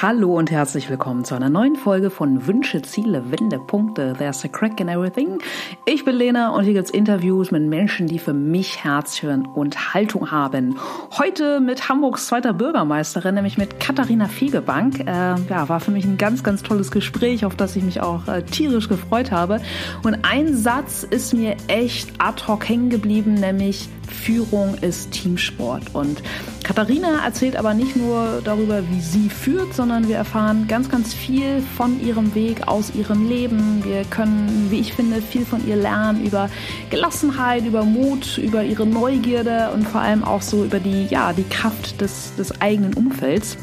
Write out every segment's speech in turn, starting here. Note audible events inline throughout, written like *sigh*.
Hallo und herzlich willkommen zu einer neuen Folge von Wünsche, Ziele, Wendepunkte. There's a crack in everything. Ich bin Lena und hier gibt's Interviews mit Menschen, die für mich Herz hören und Haltung haben. Heute mit Hamburgs zweiter Bürgermeisterin, nämlich mit Katharina Fegebank. Äh, ja, war für mich ein ganz, ganz tolles Gespräch, auf das ich mich auch äh, tierisch gefreut habe. Und ein Satz ist mir echt ad hoc hängen geblieben, nämlich Führung ist Teamsport. Und Katharina erzählt aber nicht nur darüber, wie sie führt, sondern wir erfahren ganz, ganz viel von ihrem Weg, aus ihrem Leben. Wir können, wie ich finde, viel von ihr lernen über Gelassenheit, über Mut, über ihre Neugierde und vor allem auch so über die, ja, die Kraft des, des eigenen Umfelds.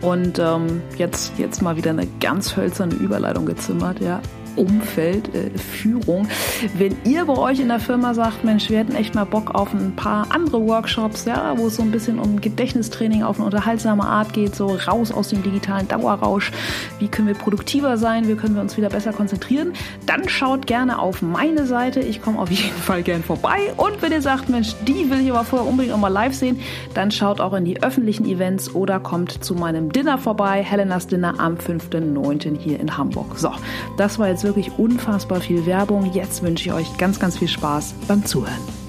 Und ähm, jetzt, jetzt mal wieder eine ganz hölzerne Überleitung gezimmert, ja. Umfeld, äh, Führung. Wenn ihr bei euch in der Firma sagt, Mensch, wir hätten echt mal Bock auf ein paar andere Workshops, ja, wo es so ein bisschen um Gedächtnistraining auf eine unterhaltsame Art geht, so raus aus dem digitalen Dauerrausch, wie können wir produktiver sein, wie können wir uns wieder besser konzentrieren, dann schaut gerne auf meine Seite. Ich komme auf jeden Fall gern vorbei. Und wenn ihr sagt, Mensch, die will ich aber vorher unbedingt auch mal live sehen, dann schaut auch in die öffentlichen Events oder kommt zu meinem Dinner vorbei, Helenas Dinner am 5.9. hier in Hamburg. So, das war jetzt jetzt wirklich unfassbar viel Werbung. Jetzt wünsche ich euch ganz, ganz viel Spaß beim Zuhören.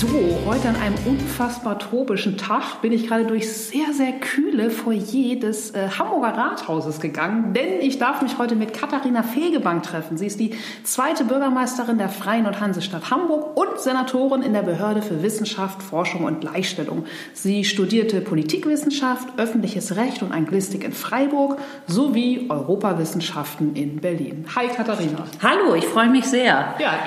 So, heute an einem unfassbar tropischen Tag bin ich gerade durch sehr, sehr kühle Foyer des äh, Hamburger Rathauses gegangen, denn ich darf mich heute mit Katharina Fegebank treffen. Sie ist die zweite Bürgermeisterin der Freien und Hansestadt Hamburg und Senatorin in der Behörde für Wissenschaft, Forschung und Gleichstellung. Sie studierte Politikwissenschaft, öffentliches Recht und Anglistik in Freiburg sowie Europawissenschaften in Berlin. Hi Katharina. Hallo, ich freue mich sehr. Ja,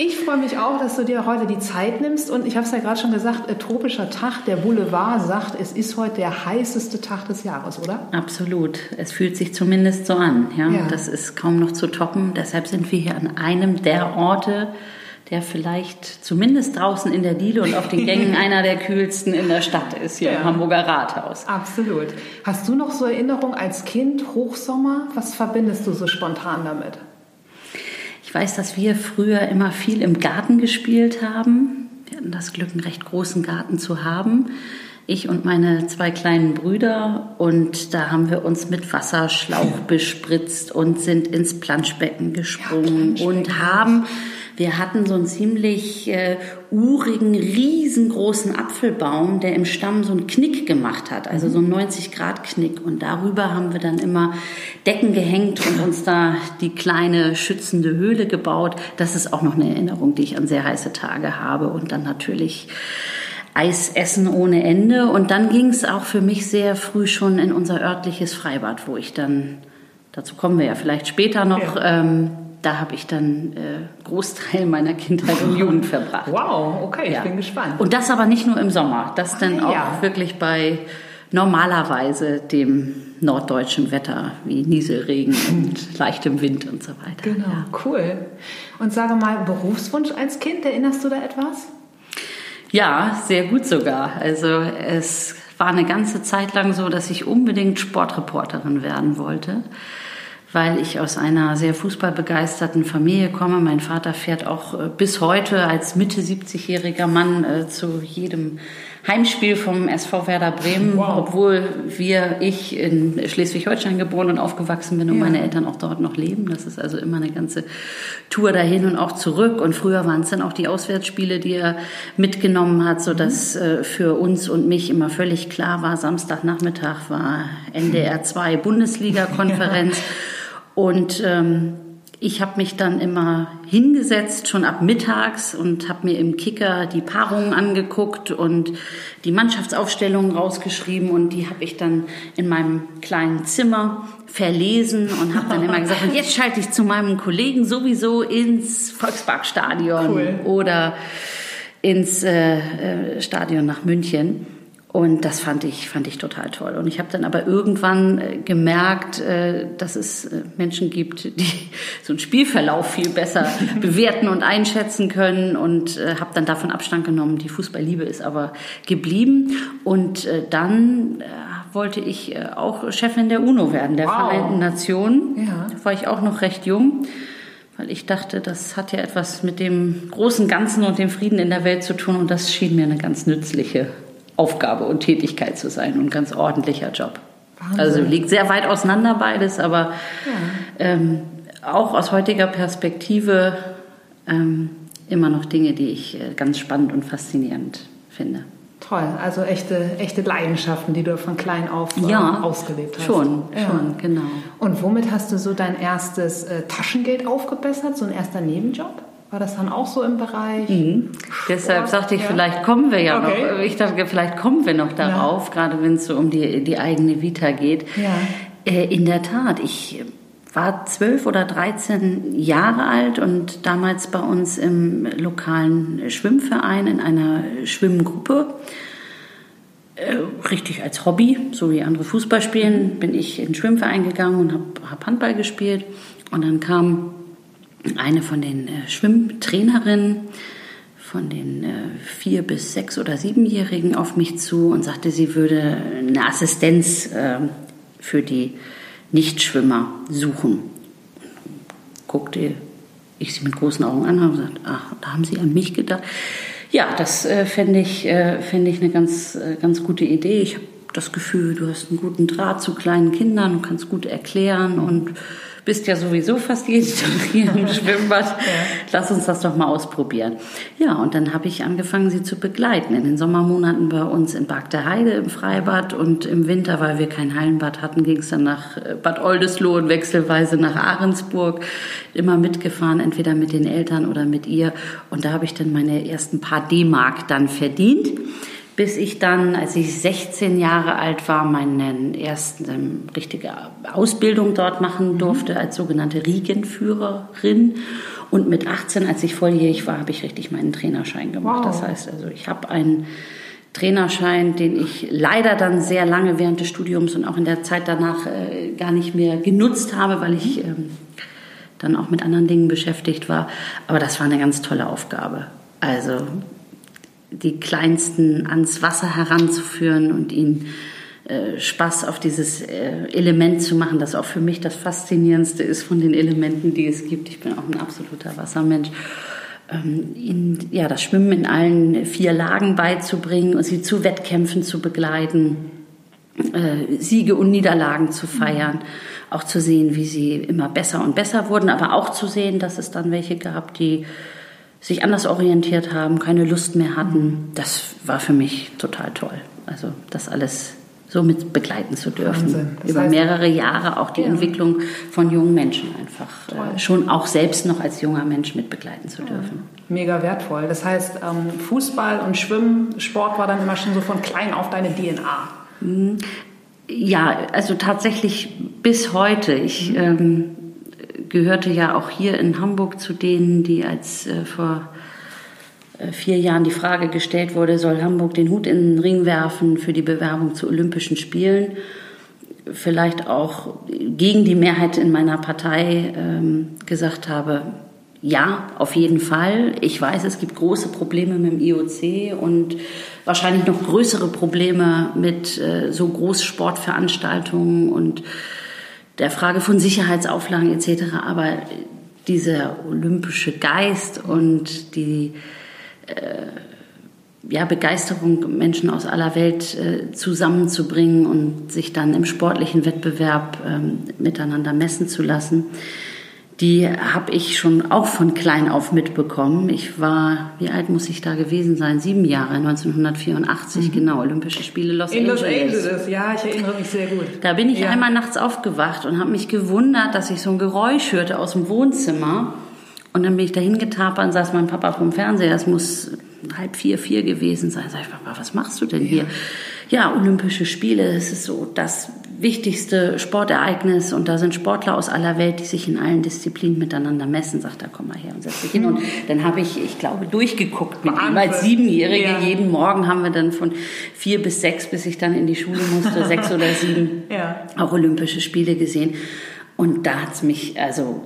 ich freue mich auch, dass du dir heute die Zeit nimmst und ich habe es ja gerade schon gesagt, äh, tropischer Tag. Der Boulevard sagt, es ist heute der heißeste Tag des Jahres, oder? Absolut. Es fühlt sich zumindest so an. Ja? ja. Das ist kaum noch zu toppen. Deshalb sind wir hier an einem der Orte, der vielleicht zumindest draußen in der Diele und auf den Gängen *laughs* einer der kühlsten in der Stadt ist, hier ja. im Hamburger Rathaus. Absolut. Hast du noch so Erinnerungen als Kind, Hochsommer? Was verbindest du so spontan damit? Ich weiß, dass wir früher immer viel im Garten gespielt haben. Wir hatten das Glück, einen recht großen Garten zu haben. Ich und meine zwei kleinen Brüder. Und da haben wir uns mit Wasserschlauch bespritzt und sind ins Planschbecken gesprungen ja, und haben wir hatten so einen ziemlich äh, urigen, riesengroßen Apfelbaum, der im Stamm so einen Knick gemacht hat, also so einen 90-Grad-Knick. Und darüber haben wir dann immer Decken gehängt und uns da die kleine schützende Höhle gebaut. Das ist auch noch eine Erinnerung, die ich an sehr heiße Tage habe. Und dann natürlich Eis essen ohne Ende. Und dann ging es auch für mich sehr früh schon in unser örtliches Freibad, wo ich dann, dazu kommen wir ja vielleicht später noch, ja. ähm, da habe ich dann äh, Großteil meiner Kindheit und Jugend *laughs* verbracht. Wow, okay, ja. ich bin gespannt. Und das aber nicht nur im Sommer, das dann ah, auch ja. wirklich bei normalerweise dem norddeutschen Wetter wie Nieselregen *laughs* und leichtem Wind und so weiter. Genau, ja. cool. Und sage mal, Berufswunsch als Kind, erinnerst du da etwas? Ja, sehr gut sogar. Also es war eine ganze Zeit lang so, dass ich unbedingt Sportreporterin werden wollte weil ich aus einer sehr fußballbegeisterten Familie komme. Mein Vater fährt auch äh, bis heute als Mitte 70-jähriger Mann äh, zu jedem Heimspiel vom SV Werder Bremen, wow. obwohl wir, ich in Schleswig-Holstein geboren und aufgewachsen bin und ja. meine Eltern auch dort noch leben. Das ist also immer eine ganze Tour dahin und auch zurück. Und früher waren es dann auch die Auswärtsspiele, die er mitgenommen hat, so dass mhm. äh, für uns und mich immer völlig klar war, Samstagnachmittag war NDR 2 Bundesliga-Konferenz. *laughs* Ja. Und ähm, ich habe mich dann immer hingesetzt, schon ab mittags, und habe mir im Kicker die Paarungen angeguckt und die Mannschaftsaufstellungen rausgeschrieben. Und die habe ich dann in meinem kleinen Zimmer verlesen und habe dann immer gesagt, und *laughs* jetzt schalte ich zu meinem Kollegen sowieso ins Volksparkstadion cool. oder ins äh, äh Stadion nach München. Und das fand ich, fand ich total toll. Und ich habe dann aber irgendwann äh, gemerkt, äh, dass es äh, Menschen gibt, die *laughs* so einen Spielverlauf viel besser *laughs* bewerten und einschätzen können und habe dann davon Abstand genommen. Die Fußballliebe ist aber geblieben. Und dann wollte ich auch Chefin der UNO werden, der wow. Vereinten Nationen. Ja. Da war ich auch noch recht jung weil ich dachte, das hat ja etwas mit dem großen Ganzen und dem Frieden in der Welt zu tun und das schien mir eine ganz nützliche Aufgabe und Tätigkeit zu sein und ein ganz ordentlicher Job. Wahnsinn. Also liegt sehr weit auseinander beides, aber ähm, auch aus heutiger Perspektive ähm, immer noch Dinge, die ich äh, ganz spannend und faszinierend finde. Toll, also echte, echte Leidenschaften, die du von klein auf äh, Ja, ausgelebt hast. schon, Ja. schon, genau. Und womit hast du so dein erstes äh, Taschengeld aufgebessert, so ein erster Nebenjob? War das dann auch so im Bereich? Deshalb sagte ich, ja. vielleicht kommen wir ja Okay. noch. Ich dachte, vielleicht kommen wir noch darauf, gerade wenn es so um die, die eigene Vita geht. Ja. Äh, in der Tat, ich war zwölf oder 13 Jahre alt und damals bei uns im lokalen Schwimmverein in einer Schwimmgruppe. Äh, richtig als Hobby, so wie andere Fußball spielen, bin ich in den Schwimmverein gegangen und habe hab Handball gespielt. Und dann kam eine von den äh, Schwimmtrainerinnen von den äh, vier bis sechs oder siebenjährigen auf mich zu und sagte, sie würde eine Assistenz äh, für die Nichtschwimmer suchen. Guckte ich sie mit großen Augen an und gesagt, ach, da haben Sie an mich gedacht. Ja, das äh, fände ich, äh, ich eine ganz, äh, ganz gute Idee. Ich habe das Gefühl, du hast einen guten Draht zu kleinen Kindern und kannst gut erklären und bist ja sowieso fast jeden *laughs* Tag hier im Schwimmbad. Lass uns das doch mal ausprobieren. Ja, und dann habe ich angefangen, sie zu begleiten. In den Sommermonaten bei uns in Bark der Heide im Freibad und im Winter, weil wir kein Hallenbad hatten, ging es dann nach äh, Bad Oldesloe und wechselweise nach Ahrensburg. Immer mitgefahren, entweder mit den Eltern oder mit ihr. Und da habe ich dann meine ersten paar D-Mark dann verdient bis ich dann, als ich 16 Jahre alt war, meine erste ähm, richtige Ausbildung dort machen durfte als sogenannte Riegenführerin. Und mit 18, als ich volljährig war, habe ich richtig meinen Trainerschein gemacht. Wow. Das heißt also, ich habe einen Trainerschein, den ich leider dann sehr lange während des Studiums und auch in der Zeit danach äh, gar nicht mehr genutzt habe, weil ich ähm, dann auch mit anderen Dingen beschäftigt war. Aber das war eine ganz tolle Aufgabe. Also die Kleinsten ans Wasser heranzuführen und ihnen äh, Spaß auf dieses äh, Element zu machen, das auch für mich das Faszinierendste ist von den Elementen, die es gibt. Ich bin auch ein absoluter Wassermensch. Ähm, ihnen ja, das Schwimmen in allen vier Lagen beizubringen und sie zu Wettkämpfen zu begleiten, äh, Siege und Niederlagen zu feiern, auch zu sehen, wie sie immer besser und besser wurden, aber auch zu sehen, dass es dann welche gab, die sich anders orientiert haben, keine Lust mehr hatten. Das war für mich total toll. Also das alles so mit begleiten zu dürfen. Über heißt- mehrere Jahre auch die Ja. Entwicklung von jungen Menschen einfach äh, schon auch selbst noch als junger Mensch mit begleiten zu dürfen. Mega wertvoll. Das heißt, ähm, Fußball und Schwimmen, Sport war dann immer schon so von klein auf deine DNA. Ja, also tatsächlich bis heute. Ich ähm, gehörte ja auch hier in Hamburg zu denen, die als äh, vor äh, vier Jahren die Frage gestellt wurde, soll Hamburg den Hut in den Ring werfen für die Bewerbung zu Olympischen Spielen? Vielleicht auch gegen die Mehrheit in meiner Partei ähm, gesagt habe, ja, auf jeden Fall. Ich weiß, es gibt große Probleme mit dem IOC und wahrscheinlich noch größere Probleme mit äh, so Großsportveranstaltungen und der Frage von Sicherheitsauflagen etc. Aber dieser olympische Geist und die äh, ja, Begeisterung, Menschen aus aller Welt äh, zusammenzubringen und sich dann im sportlichen Wettbewerb ähm, miteinander messen zu lassen, die habe ich schon auch von klein auf mitbekommen. Ich war, wie alt muss ich da gewesen sein? Sieben Jahre, 1984, genau, Olympische Spiele Los In Los Angeles. Angeles, ja, ich erinnere mich sehr gut. Da bin ich Ja. einmal nachts aufgewacht und habe mich gewundert, dass ich so ein Geräusch hörte aus dem Wohnzimmer. Und dann bin ich dahin getapert und saß mein Papa vom Fernseher. Es muss halb vier, vier gewesen sein. Sag ich, Papa, was machst du denn hier? Ja, Olympische Spiele, das ist so das wichtigste Sportereignis und da sind Sportler aus aller Welt, die sich in allen Disziplinen miteinander messen. Sagt er, komm mal her und setz dich hin. Und dann habe ich, ich glaube, durchgeguckt mit ihm als Siebenjährige. Ja. Jeden Morgen haben wir dann von vier bis sechs, bis ich dann in die Schule musste, sechs *laughs* oder sieben, Ja. auch Olympische Spiele gesehen. Und da hat's mich also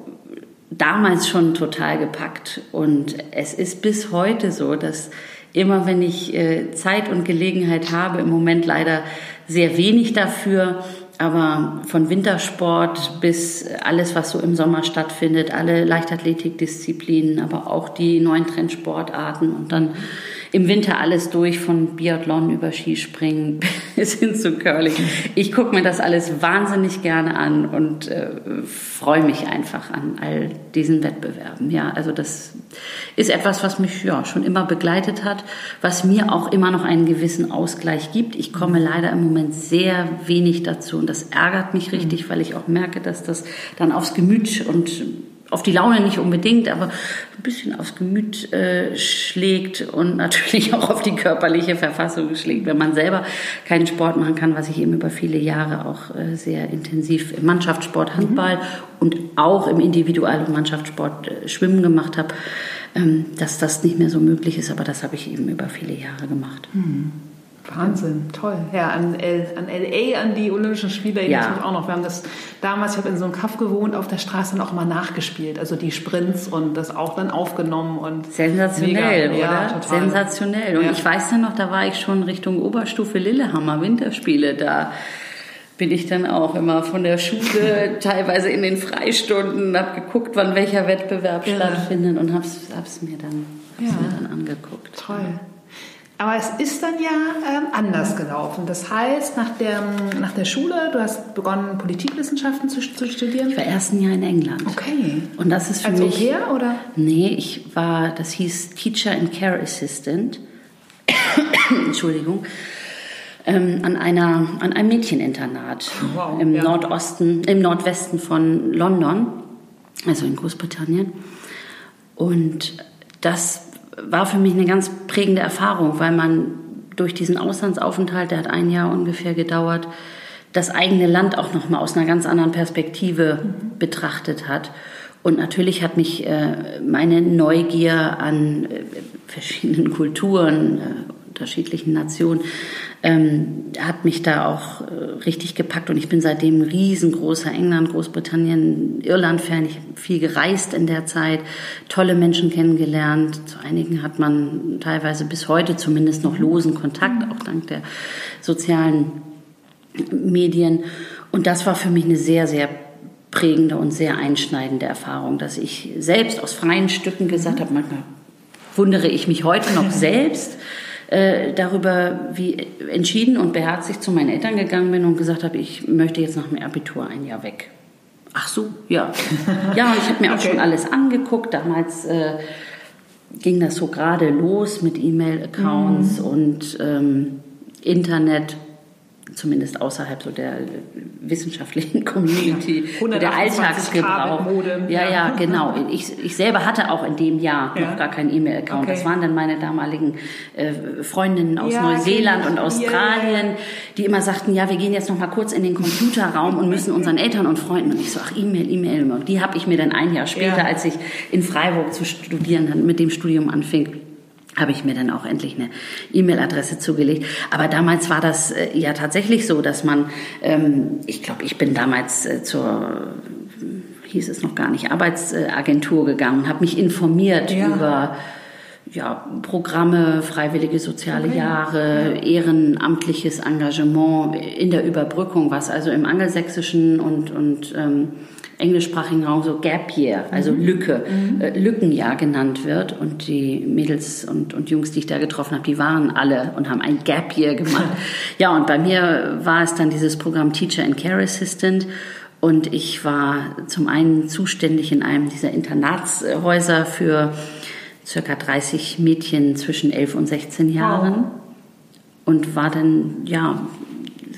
damals schon total gepackt. Und es ist bis heute so, dass immer wenn ich äh, Zeit und Gelegenheit habe, im Moment leider sehr wenig dafür, aber von Wintersport bis alles, was so im Sommer stattfindet, alle Leichtathletikdisziplinen, aber auch die neuen Trendsportarten und dann im Winter alles durch, von Biathlon über Skispringen *laughs* bis hin zu Curling. Ich gucke mir das alles wahnsinnig gerne an und äh, freue mich einfach an all diesen Wettbewerben. Ja, also das ist etwas, was mich ja schon immer begleitet hat, was mir auch immer noch einen gewissen Ausgleich gibt. Ich komme leider im Moment sehr wenig dazu und das ärgert mich richtig, weil ich auch merke, dass das dann aufs Gemüt und auf die Laune nicht unbedingt, aber ein bisschen aufs Gemüt äh, schlägt und *laughs* natürlich auch auf die körperliche Verfassung schlägt, wenn man selber keinen Sport machen kann, was ich eben über viele Jahre auch äh, sehr intensiv im Mannschaftssport, Handball mhm. und auch im Individual- und Mannschaftssport äh, Schwimmen gemacht habe, ähm, dass das nicht mehr so möglich ist, aber das habe ich eben über viele Jahre gemacht. Mhm. Wahnsinn, toll. Ja, an, L, an LA, an die Olympischen Spiele ja. ich auch noch. Wir haben das damals, ich habe in so einem Kaff gewohnt, auf der Straße dann auch mal nachgespielt. Also die Sprints und das auch dann aufgenommen und. Sensationell, mega, oder? Ja, total. Sensationell. Und ja. ich weiß dann noch, da war ich schon Richtung Oberstufe Lillehammer, Winterspiele da bin ich dann auch immer von der Schule *laughs* teilweise in den Freistunden, habe geguckt, wann welcher Wettbewerb ja. stattfindet und habe es mir, dann, ja. mir dann angeguckt. Toll. Aber es ist dann ja ähm, anders gelaufen. Das heißt, nach der, nach der Schule, du hast begonnen, Politikwissenschaften zu, zu studieren? Ich war ersten Jahr in England. Okay. Und das ist für Als mich... Als oder? Nee, ich war, das hieß Teacher and Care Assistant. *coughs* Entschuldigung. Ähm, an, einer, an einem Mädcheninternat wow, im ja. Nordosten, im Nordwesten von London, also in Großbritannien. Und das war für mich eine ganz prägende Erfahrung, weil man durch diesen Auslandsaufenthalt, der hat ein Jahr ungefähr gedauert, das eigene Land auch noch mal aus einer ganz anderen Perspektive mhm. betrachtet hat. Und natürlich hat mich äh, meine Neugier an äh, verschiedenen Kulturen, äh, unterschiedlichen Nationen, ähm, hat mich da auch äh, richtig gepackt und ich bin seitdem ein riesengroßer England, Großbritannien, Irland-Fan. Ich habe viel gereist in der Zeit, tolle Menschen kennengelernt. Zu einigen hat man teilweise bis heute zumindest noch losen Kontakt, auch dank der sozialen Medien. Und das war für mich eine sehr, sehr prägende und sehr einschneidende Erfahrung, dass ich selbst aus freien Stücken gesagt habe, manchmal wundere ich mich heute noch *laughs* selbst, äh, darüber, wie entschieden und beherzigt zu meinen Eltern gegangen bin und gesagt habe, ich möchte jetzt nach dem Abitur ein Jahr weg. Ach so, ja. *laughs* Ja, und ich habe mir okay. auch schon alles angeguckt. Damals äh, ging das so gerade los mit E-Mail-Accounts mhm. und ähm, Internet zumindest außerhalb so der wissenschaftlichen *laughs* Community, ja, der Alltagsgebrauch. Ja, ja, genau. Ich, ich selber hatte auch in dem Jahr ja. noch gar keinen E-Mail-Account. Okay. Das waren dann meine damaligen äh, Freundinnen aus ja, Neuseeland und Australien, die immer sagten, ja, wir gehen jetzt noch mal kurz in den Computerraum und müssen unseren Eltern und Freunden. Und ich so, ach, E-Mail, E-Mail. Die habe ich mir dann ein Jahr später, als ich in Freiburg zu studieren, mit dem Studium anfing, habe ich mir dann auch endlich eine E-Mail-Adresse zugelegt. Aber damals war das äh, ja tatsächlich so, dass man, ähm, ich glaube, ich bin damals äh, zur, hieß es noch gar nicht, Arbeitsagentur gegangen, habe mich informiert ja. über ja, Programme, freiwillige soziale okay. Jahre, ja. ehrenamtliches Engagement in der Überbrückung, was also im angelsächsischen und, und ähm, englischsprachigen Raum so Gap Year, also mhm. Lücke, mhm. Äh, Lückenjahr genannt wird. Und die Mädels und, und Jungs, die ich da getroffen habe, die waren alle und haben ein Gap Year gemacht. *laughs* ja, und bei mir war es dann dieses Programm Teacher and Care Assistant. Und ich war zum einen zuständig in einem dieser Internatshäuser für circa 30 Mädchen zwischen 11 und 16 Jahren. Wow. Und war dann, ja,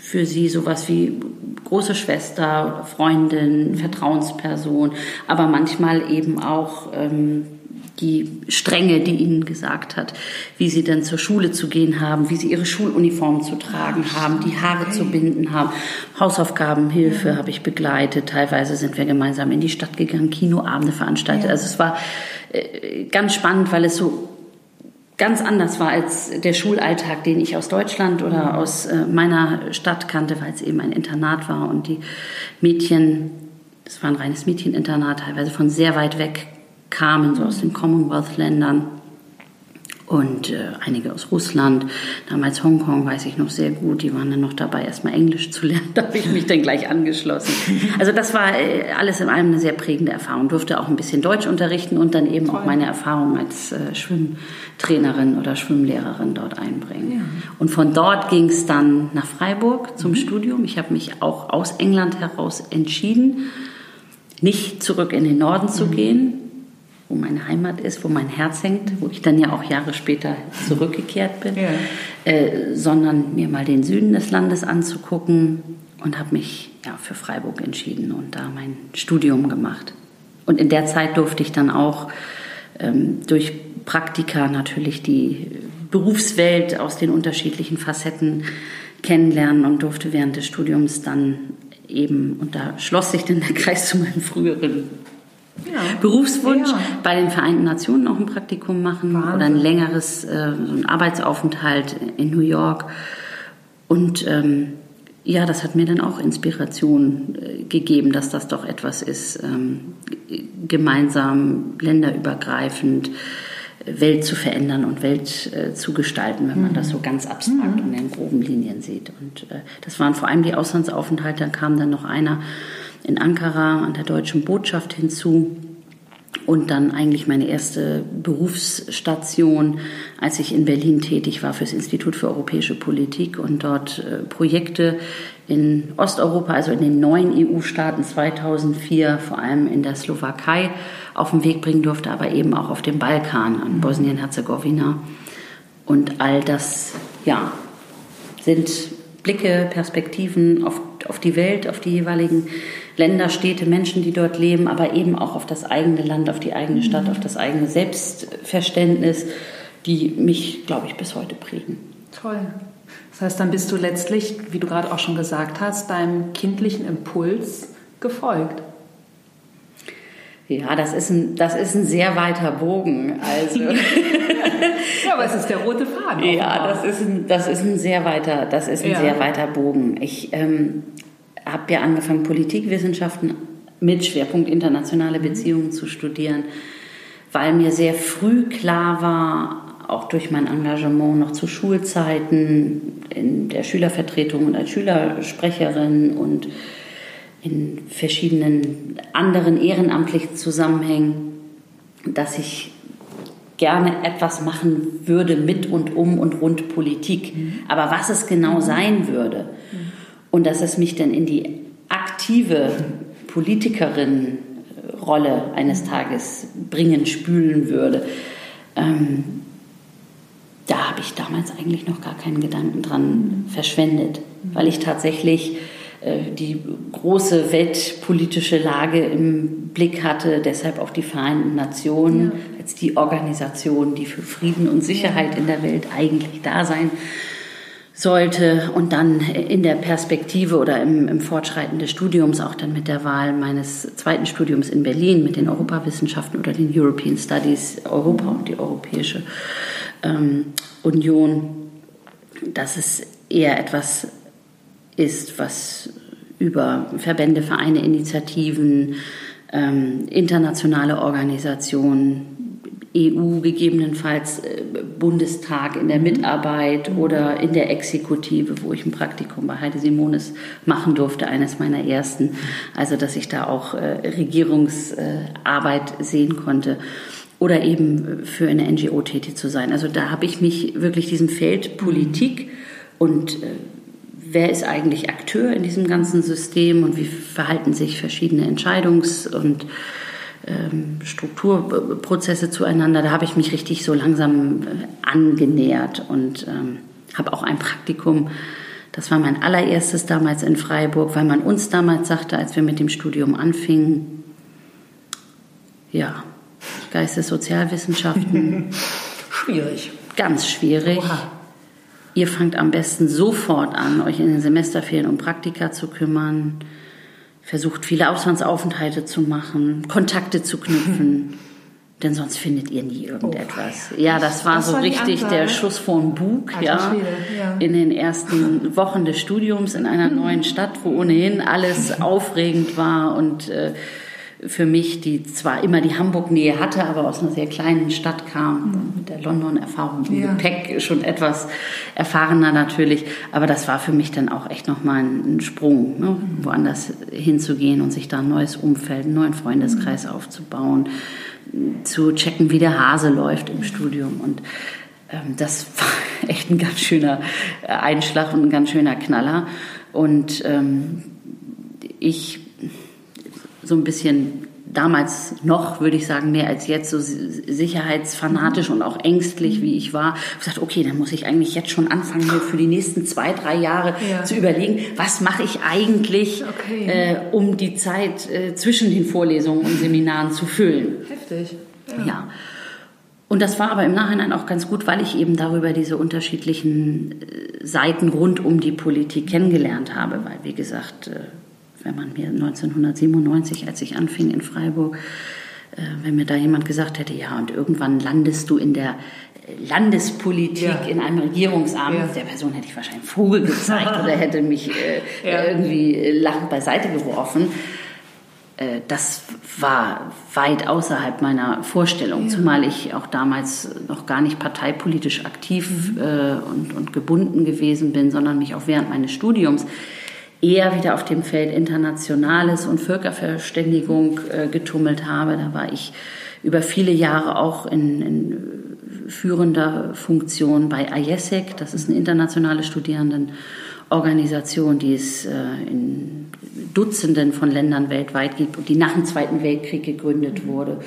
für sie sowas wie große Schwester, Freundin, Vertrauensperson, aber manchmal eben auch ähm, die Strenge, die ihnen gesagt hat, wie sie denn zur Schule zu gehen haben, wie sie ihre Schuluniform zu tragen haben, die Haare zu binden haben. Hausaufgabenhilfe habe ich begleitet. Teilweise sind wir gemeinsam in die Stadt gegangen, Kinoabende veranstaltet. Ja. Also es war äh, ganz spannend, weil es so ganz anders war als der Schulalltag, den ich aus Deutschland oder aus äh, meiner Stadt kannte, weil es eben ein Internat war und die Mädchen, das war ein reines Mädcheninternat, teilweise von sehr weit weg kamen, so aus den Commonwealth-Ländern. Und äh, einige aus Russland. Damals Hongkong weiß ich noch sehr gut. Die waren dann noch dabei, erstmal Englisch zu lernen. *laughs* Da habe ich mich dann gleich angeschlossen. Also das war äh, alles in allem eine sehr prägende Erfahrung. Durfte auch ein bisschen Deutsch unterrichten und dann eben Toll. auch meine Erfahrung als äh, Schwimmtrainerin oder Schwimmlehrerin dort einbringen. Ja. Und von dort ging es dann nach Freiburg zum mhm. Studium. Ich habe mich auch aus England heraus entschieden, nicht zurück in den Norden zu mhm. gehen wo meine Heimat ist, wo mein Herz hängt, wo ich dann ja auch Jahre später zurückgekehrt bin, ja. äh, sondern mir mal den Süden des Landes anzugucken und habe mich ja, für Freiburg entschieden und da mein Studium gemacht. Und in der Zeit durfte ich dann auch ähm, durch Praktika natürlich die Berufswelt aus den unterschiedlichen Facetten kennenlernen und durfte während des Studiums dann eben, und da schloss sich dann der Kreis zu meinem früheren ja. Berufswunsch ja. bei den Vereinten Nationen auch ein Praktikum machen Wahnsinn. oder ein längeres äh, so ein Arbeitsaufenthalt in New York. Und ähm, ja, das hat mir dann auch Inspiration äh, gegeben, dass das doch etwas ist, ähm, gemeinsam, länderübergreifend Welt zu verändern und Welt äh, zu gestalten, wenn man mhm. das so ganz abstrakt mhm. und in groben Linien sieht. Und äh, das waren vor allem die Auslandsaufenthalte. Da kam dann noch einer in Ankara an der deutschen Botschaft hinzu. Und dann eigentlich meine erste Berufsstation, als ich in Berlin tätig war fürs Institut für europäische Politik und dort äh, Projekte in Osteuropa, also in den neuen EU-Staaten 2004, vor allem in der Slowakei, auf den Weg bringen durfte, aber eben auch auf dem Balkan, an Bosnien-Herzegowina. Und all das, ja, sind Blicke, Perspektiven auf, auf die Welt, auf die jeweiligen Länder, Städte, Menschen, die dort leben, aber eben auch auf das eigene Land, auf die eigene Stadt, mhm. auf das eigene Selbstverständnis, die mich, glaube ich, bis heute prägen. Toll. Das heißt, dann bist du letztlich, wie du gerade auch schon gesagt hast, deinem kindlichen Impuls gefolgt. Ja, das ist ein, das ist ein sehr weiter Bogen. Also. *laughs* ja, aber es ist der rote Faden. Ja, das ist ein, das ist ein sehr weiter, das ist ein ja. sehr weiter Bogen. Ich ähm, habe ja angefangen, Politikwissenschaften mit Schwerpunkt internationale Beziehungen zu studieren, weil mir sehr früh klar war, auch durch mein Engagement noch zu Schulzeiten in der Schülervertretung und als Schülersprecherin und in verschiedenen anderen ehrenamtlichen Zusammenhängen, dass ich gerne etwas machen würde mit und um und rund Politik. Mhm. Aber was es genau sein würde, mhm und dass es mich dann in die aktive Politikerin-Rolle eines Tages bringen, spülen würde. Ähm, da habe ich damals eigentlich noch gar keinen Gedanken dran verschwendet, weil ich tatsächlich äh, die große weltpolitische Lage im Blick hatte, deshalb auch die Vereinten Nationen ja. als die Organisation, die für Frieden und Sicherheit in der Welt eigentlich da sein sollte und dann in der Perspektive oder im, im, Fortschreiten des Studiums, auch dann mit der Wahl meines zweiten Studiums in Berlin mit den Europawissenschaften oder den European Studies Europa und die Europäische ähm, Union, dass es eher etwas ist, was über Verbände, Vereine, Initiativen, ähm, internationale Organisationen, EU gegebenenfalls äh, Bundestag in der Mitarbeit oder in der Exekutive, wo ich ein Praktikum bei Heide Simonis machen durfte, eines meiner ersten. Also, dass ich da auch äh, Regierungsarbeit sehen konnte oder eben für eine NGO tätig zu sein. Also da habe ich mich wirklich diesem Feld Politik und äh, wer ist eigentlich Akteur in diesem ganzen System und wie verhalten sich verschiedene Entscheidungs- und Strukturprozesse zueinander. Da habe ich mich richtig so langsam äh, angenähert und ähm, habe auch ein Praktikum. Das war mein allererstes damals in Freiburg, weil man uns damals sagte, als wir mit dem Studium anfingen, ja, Geistessozialwissenschaften. *laughs* schwierig. Ganz schwierig. Oha. Ihr fangt am besten sofort an, euch in den Semesterferien um Praktika zu kümmern versucht viele Auslandsaufenthalte zu machen, Kontakte zu knüpfen. *laughs* Denn sonst findet ihr nie irgendetwas. Oh, ja, das war das so war richtig der Schuss vom Bug, ja, ja, In den ersten *laughs* Wochen des Studiums in einer neuen Stadt, wo ohnehin alles *laughs* aufregend war und äh, für mich, die zwar immer die Hamburg-Nähe hatte, aber aus einer sehr kleinen Stadt kam, mhm. mit der London-Erfahrung im ja. Gepäck schon etwas erfahrener natürlich. Aber das war für mich dann auch echt nochmal ein, Sprung, ne? mhm. woanders hinzugehen und sich da ein neues Umfeld, einen neuen Freundeskreis mhm. aufzubauen, zu checken, wie der Hase läuft im Studium. Und ähm, das *laughs* war echt ein ganz schöner Einschlag und ein ganz schöner Knaller. Und ähm, ich so ein bisschen damals noch, würde ich sagen, mehr als jetzt, so sicherheitsfanatisch und auch ängstlich, wie ich war, ich gesagt, okay, dann muss ich eigentlich jetzt schon anfangen, mir für die nächsten zwei, drei Jahre ja. zu überlegen, was mache ich eigentlich, okay. äh, um die Zeit äh, zwischen den Vorlesungen und Seminaren zu füllen. Heftig. Ja. ja. Und das war aber im Nachhinein auch ganz gut, weil ich eben darüber diese unterschiedlichen äh, Seiten rund um die Politik kennengelernt habe, weil, wie gesagt, äh, wenn man mir 1997, als ich anfing in Freiburg, äh, wenn mir da jemand gesagt hätte, ja, und irgendwann landest du in der Landespolitik ja. in einem Regierungsamt, ja. der Person hätte ich wahrscheinlich einen Vogel gezeigt *laughs* oder hätte mich äh, ja. irgendwie lachend beiseite geworfen. Äh, das war weit außerhalb meiner Vorstellung, zumal ich auch damals noch gar nicht parteipolitisch aktiv mhm. äh, und, und gebunden gewesen bin, sondern mich auch während meines Studiums eher wieder auf dem Feld Internationales und Völkerverständigung äh, getummelt habe. Da war ich über viele Jahre auch in, in führender Funktion bei IESEC. Das ist eine internationale Studierendenorganisation, die es äh, in Dutzenden von Ländern weltweit gibt und die nach dem Zweiten Weltkrieg gegründet wurde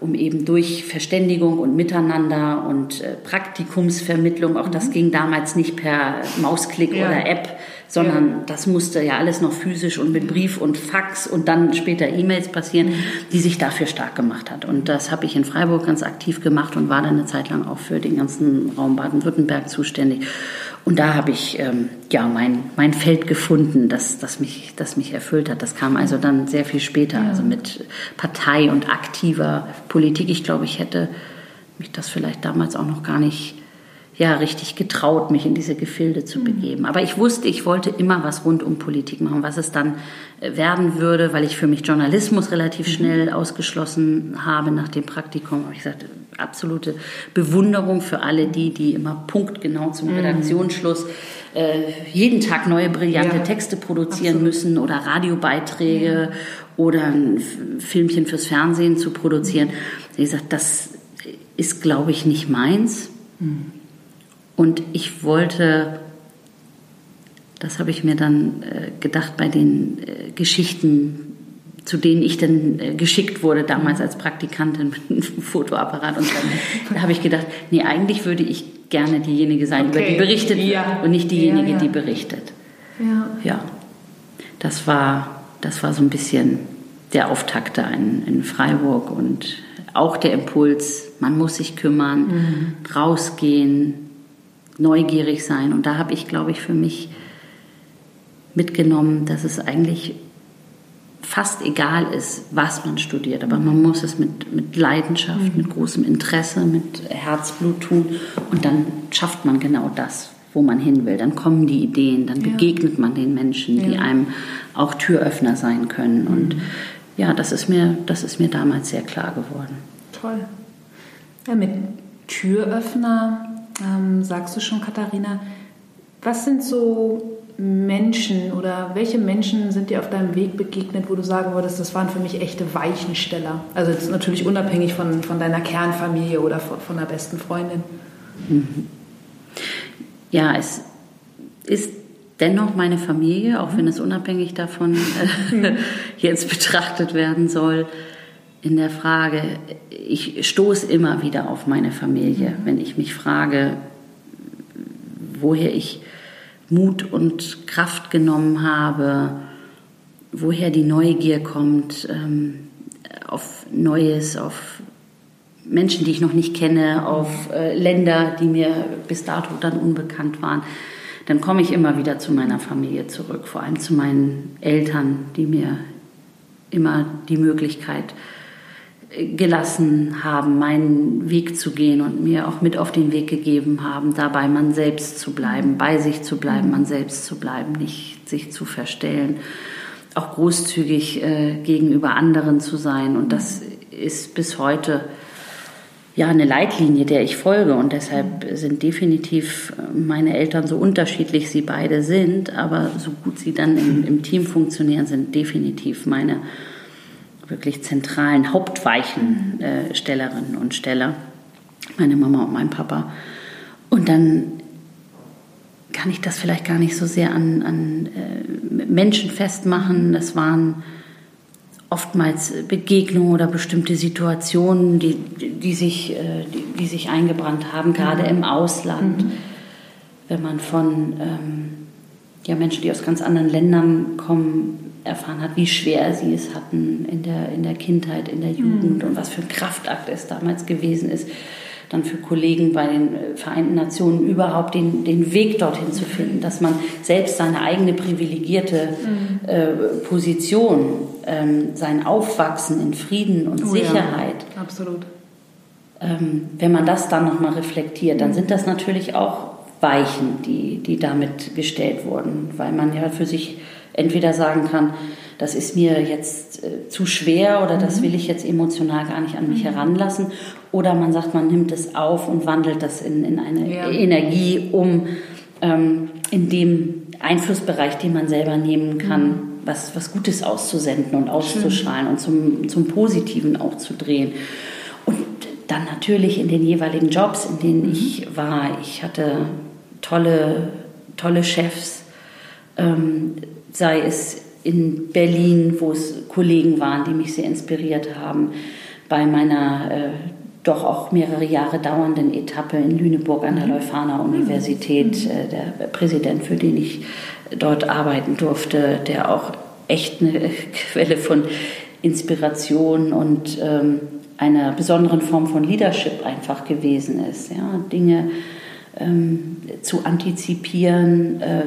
um eben durch Verständigung und Miteinander und äh, Praktikumsvermittlung, auch das mhm. ging damals nicht per Mausklick ja. oder App, sondern ja. das musste ja alles noch physisch und mit Brief und Fax und dann später E-Mails passieren, die sich dafür stark gemacht hat. Und das habe ich in Freiburg ganz aktiv gemacht und war dann eine Zeit lang auch für den ganzen Raum Baden-Württemberg zuständig. Und da habe ich ähm, ja mein, mein Feld gefunden, das, das, mich, das mich erfüllt hat. Das kam also dann sehr viel später, also mit Partei und aktiver Politik. Ich glaube, ich hätte mich das vielleicht damals auch noch gar nicht ja richtig getraut, mich in diese Gefilde zu mhm. begeben. Aber ich wusste, ich wollte immer was rund um Politik machen. Was es dann äh, werden würde, weil ich für mich Journalismus relativ mhm. schnell ausgeschlossen habe nach dem Praktikum, habe ich gesagt, absolute Bewunderung für alle die, die immer punktgenau zum mhm. Redaktionsschluss äh, jeden Tag neue brillante ja, Texte produzieren absolut. müssen oder Radiobeiträge ja. oder ein Filmchen fürs Fernsehen zu produzieren. Wie gesagt, das ist, glaube ich, nicht meins. Mhm. Und ich wollte, das habe ich mir dann äh, gedacht, bei den äh, Geschichten, zu denen ich dann äh, geschickt wurde, damals als Praktikantin mit einem *laughs* Fotoapparat und so, da habe ich gedacht, nee, eigentlich würde ich gerne diejenige sein, okay. über die berichtet ja. und nicht diejenige, ja, ja. die berichtet. Ja. ja. Das war, das war so ein bisschen der Auftakt da in, in Freiburg und auch der Impuls, man muss sich kümmern, mhm. rausgehen, neugierig sein. Und da habe ich, glaube ich, für mich mitgenommen, dass es eigentlich fast egal ist, was man studiert, aber man muss es mit, mit Leidenschaft, mhm. mit großem Interesse, mit Herzblut tun und dann schafft man genau das, wo man hin will. Dann kommen die Ideen, dann ja. begegnet man den Menschen, ja. die einem auch Türöffner sein können. Mhm. Und ja, das ist, mir, das ist mir damals sehr klar geworden. Toll. Ja, mit Türöffner ähm, sagst du schon, Katharina, was sind so Menschen oder welche Menschen sind dir auf deinem Weg begegnet, wo du sagen würdest, das waren für mich echte Weichensteller? Also jetzt natürlich unabhängig von, von deiner Kernfamilie oder von, von einer besten Freundin. Mhm. Ja, es ist dennoch meine Familie, auch wenn es unabhängig davon äh, *laughs* jetzt betrachtet werden soll in der Frage, ich stoße immer wieder auf meine Familie, wenn ich mich frage, woher ich Mut und Kraft genommen habe, woher die Neugier kommt ähm, auf Neues, auf Menschen, die ich noch nicht kenne, auf äh, Länder, die mir bis dato dann unbekannt waren, dann komme ich immer wieder zu meiner Familie zurück, vor allem zu meinen Eltern, die mir immer die Möglichkeit gelassen haben, meinen Weg zu gehen und mir auch mit auf den Weg gegeben haben, dabei man selbst zu bleiben, bei sich zu bleiben, man selbst zu bleiben, nicht sich zu verstellen. auch großzügig äh, gegenüber anderen zu sein. Und das ist bis heute ja eine Leitlinie, der ich folge. Und deshalb sind definitiv meine Eltern so unterschiedlich sie beide sind, aber so gut sie dann im, im Team funktionieren, sind definitiv meine wirklich zentralen Hauptweichenstellerinnen und Steller, meine Mama und mein Papa. Und dann kann ich das vielleicht gar nicht so sehr an, an äh, Menschen festmachen. Das waren oftmals Begegnungen oder bestimmte Situationen, die, die, sich, äh, die, die sich eingebrannt haben, gerade mhm. im Ausland. Mhm. Wenn man von ähm, ja, Menschen, die aus ganz anderen Ländern kommen, erfahren hat, wie schwer sie es hatten in der, in der Kindheit, in der Jugend mhm. und was für ein Kraftakt es damals gewesen ist, dann für Kollegen bei den Vereinten Nationen überhaupt den, den Weg dorthin zu finden, dass man selbst seine eigene privilegierte mhm. äh, Position, ähm, sein Aufwachsen in Frieden und oh, Sicherheit, ja. absolut. Ähm, wenn man das dann nochmal reflektiert, dann mhm. sind das natürlich auch Weichen, die, die damit gestellt wurden, weil man ja für sich entweder sagen kann, das ist mir jetzt äh, zu schwer oder das mhm. will ich jetzt emotional gar nicht an mich mhm. heranlassen. Oder man sagt, man nimmt es auf und wandelt das in, in eine ja. Energie, um ähm, in dem Einflussbereich, den man selber nehmen kann, mhm. was, was Gutes auszusenden und auszustrahlen Schön. und zum, zum Positiven auch zu drehen. Und dann natürlich in den jeweiligen Jobs, in denen mhm. ich war. Ich hatte tolle, tolle Chefs, ähm, sei es in Berlin, wo es Kollegen waren, die mich sehr inspiriert haben, bei meiner äh, doch auch mehrere Jahre dauernden Etappe in Lüneburg an der mhm. Leuphana Universität, mhm. äh, der Präsident, für den ich dort arbeiten durfte, der auch echt eine *laughs* Quelle von Inspiration und ähm, einer besonderen Form von Leadership einfach gewesen ist. Ja, Dinge ähm, zu antizipieren, äh,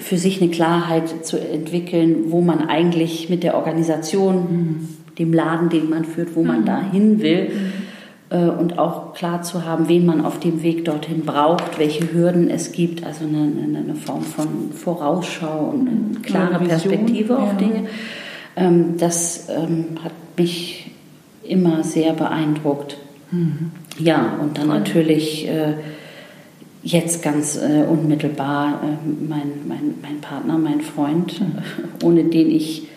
für sich eine Klarheit zu entwickeln, wo man eigentlich mit der Organisation, mhm. dem Laden, den man führt, wo mhm. man da hin will. Mhm. Äh, und auch klar zu haben, wen man auf dem Weg dorthin braucht, welche Hürden es gibt, also eine, eine Form von Vorausschau und eine mhm. klare Perspektive auf ja. Dinge. Ähm, das ähm, hat mich immer sehr beeindruckt. Mhm. Ja, und dann natürlich äh, jetzt ganz äh, unmittelbar äh, mein, mein, mein Partner, mein Freund, mhm. *laughs* ohne den ich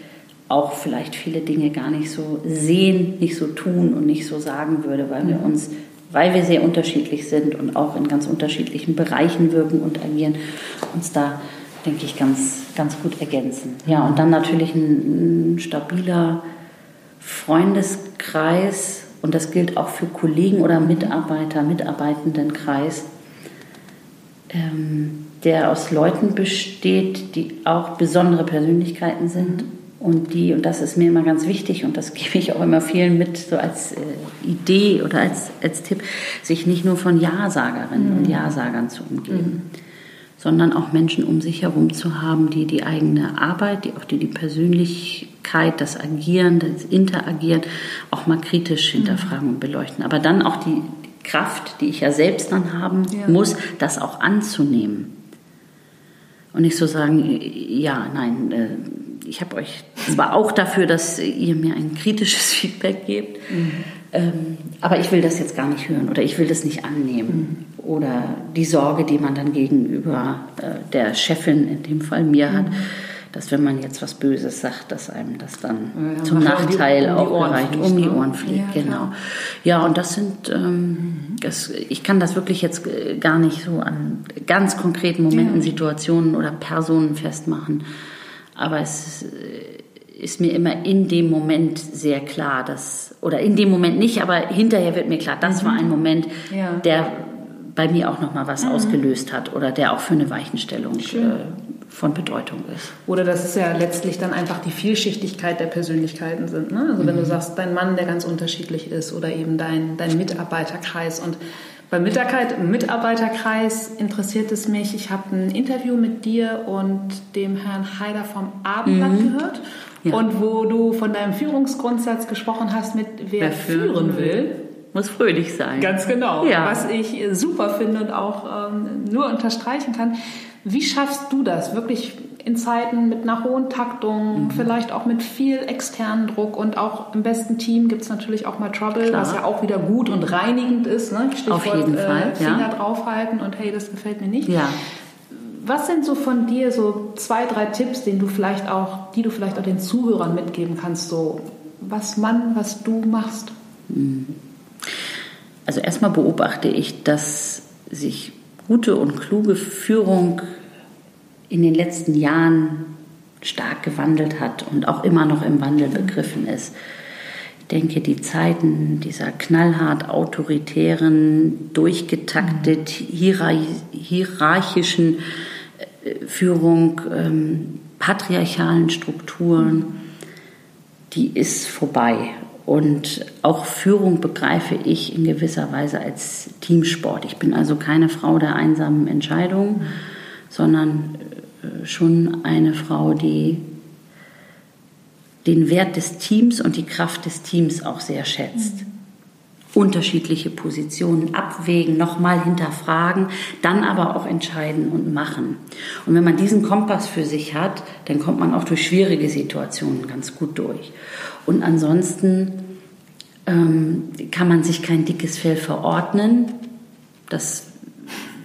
auch vielleicht viele Dinge gar nicht so sehen, nicht so tun und nicht so sagen würde, weil mhm. wir uns, weil wir sehr unterschiedlich sind und auch in ganz unterschiedlichen Bereichen wirken und agieren, uns da, denke ich, ganz, ganz gut ergänzen. Ja, und dann natürlich ein, ein stabiler Freundeskreis und das gilt auch für Kollegen oder Mitarbeiter, Mitarbeitendenkreis, ähm, der aus Leuten besteht, die auch besondere Persönlichkeiten sind mhm. und die, und das ist mir immer ganz wichtig und das *laughs* gebe ich auch immer vielen mit, so als äh, Idee oder als, als Tipp, sich nicht nur von Ja-Sagerinnen mhm. und Ja-Sagern zu umgeben. Mhm. sondern auch Menschen um sich herum zu haben, die die eigene Arbeit, die auch die, die Persönlichkeit, das Agieren, das Interagieren auch mal kritisch mhm. hinterfragen und beleuchten. Aber dann auch die, Kraft, die ich ja selbst dann haben ja. muss, das auch anzunehmen. Und nicht so sagen, ja, nein, äh, ich habe euch zwar auch dafür, dass ihr mir ein kritisches *laughs* Feedback gebt, mhm. Ähm, aber ich will das jetzt gar nicht hören oder ich will das nicht annehmen. Mhm. Oder die Sorge, die man dann gegenüber äh, der Chefin in dem Fall mir hat, mhm dass wenn man jetzt was Böses sagt, dass einem das dann ja, zum Nachteil die, um auch gereicht, um die ne? Ohren fliegt. Ja, genau. Ja, und das sind, ähm, das, ich kann das wirklich jetzt äh, gar nicht so an ganz konkreten Momenten, ja. Situationen oder Personen festmachen. Aber es äh, ist mir immer in dem Moment sehr klar, dass, oder in dem Moment nicht, aber hinterher wird mir klar, das mhm. war ein Moment, der bei mir auch nochmal was mhm. ausgelöst hat oder der auch für eine Weichenstellung äh, von Bedeutung ist. Oder dass es ja letztlich dann einfach die Vielschichtigkeit der Persönlichkeiten sind. Ne? Also mhm. wenn du mhm. sagst, dein Mann, der ganz unterschiedlich ist oder eben dein, dein Mitarbeiterkreis und beim Mitarbeiterkreis interessiert es mich. Ich habe ein Interview mit dir und dem Herrn Haider vom Abendblatt mhm. gehört. Ja. Und wo du von deinem Führungsgrundsatz gesprochen hast, mit wer, wer führen will, muss fröhlich sein. Ganz genau. Ja. Was ich super finde und auch ähm, nur unterstreichen kann. Wie schaffst du das, wirklich in Zeiten mit einer hohen Taktung, mhm. vielleicht auch mit viel externen Druck und auch im besten Team gibt es natürlich auch mal Trouble, Klar. was ja auch wieder gut und reinigend ist. Ne? Stichwort, Auf jeden Fall. Äh, Finger ja. draufhalten und hey, das gefällt mir nicht. Ja. Was sind so von dir so zwei, drei Tipps, den du vielleicht auch, die du vielleicht auch den Zuhörern mitgeben kannst, so was man, was du machst? Mhm. Also erstmal beobachte ich, dass sich gute und kluge Führung in den letzten Jahren stark gewandelt hat und auch immer noch im Wandel begriffen ist. Ich denke, die Zeiten dieser knallhart autoritären, durchgetaktet hierarchischen äh, Führung, ähm, patriarchalen Strukturen, die ist vorbei. Und auch Führung begreife ich in gewisser Weise als Teamsport. Ich bin also keine Frau der einsamen Entscheidung, sondern schon eine Frau, die den Wert des Teams und die Kraft des Teams auch sehr schätzt. Mhm. Unterschiedliche Positionen abwägen, nochmal hinterfragen, dann aber auch entscheiden und machen. Und wenn man diesen Kompass für sich hat, dann kommt man auch durch schwierige Situationen ganz gut durch. Und ansonsten ähm, kann man sich kein dickes Fell verordnen. Das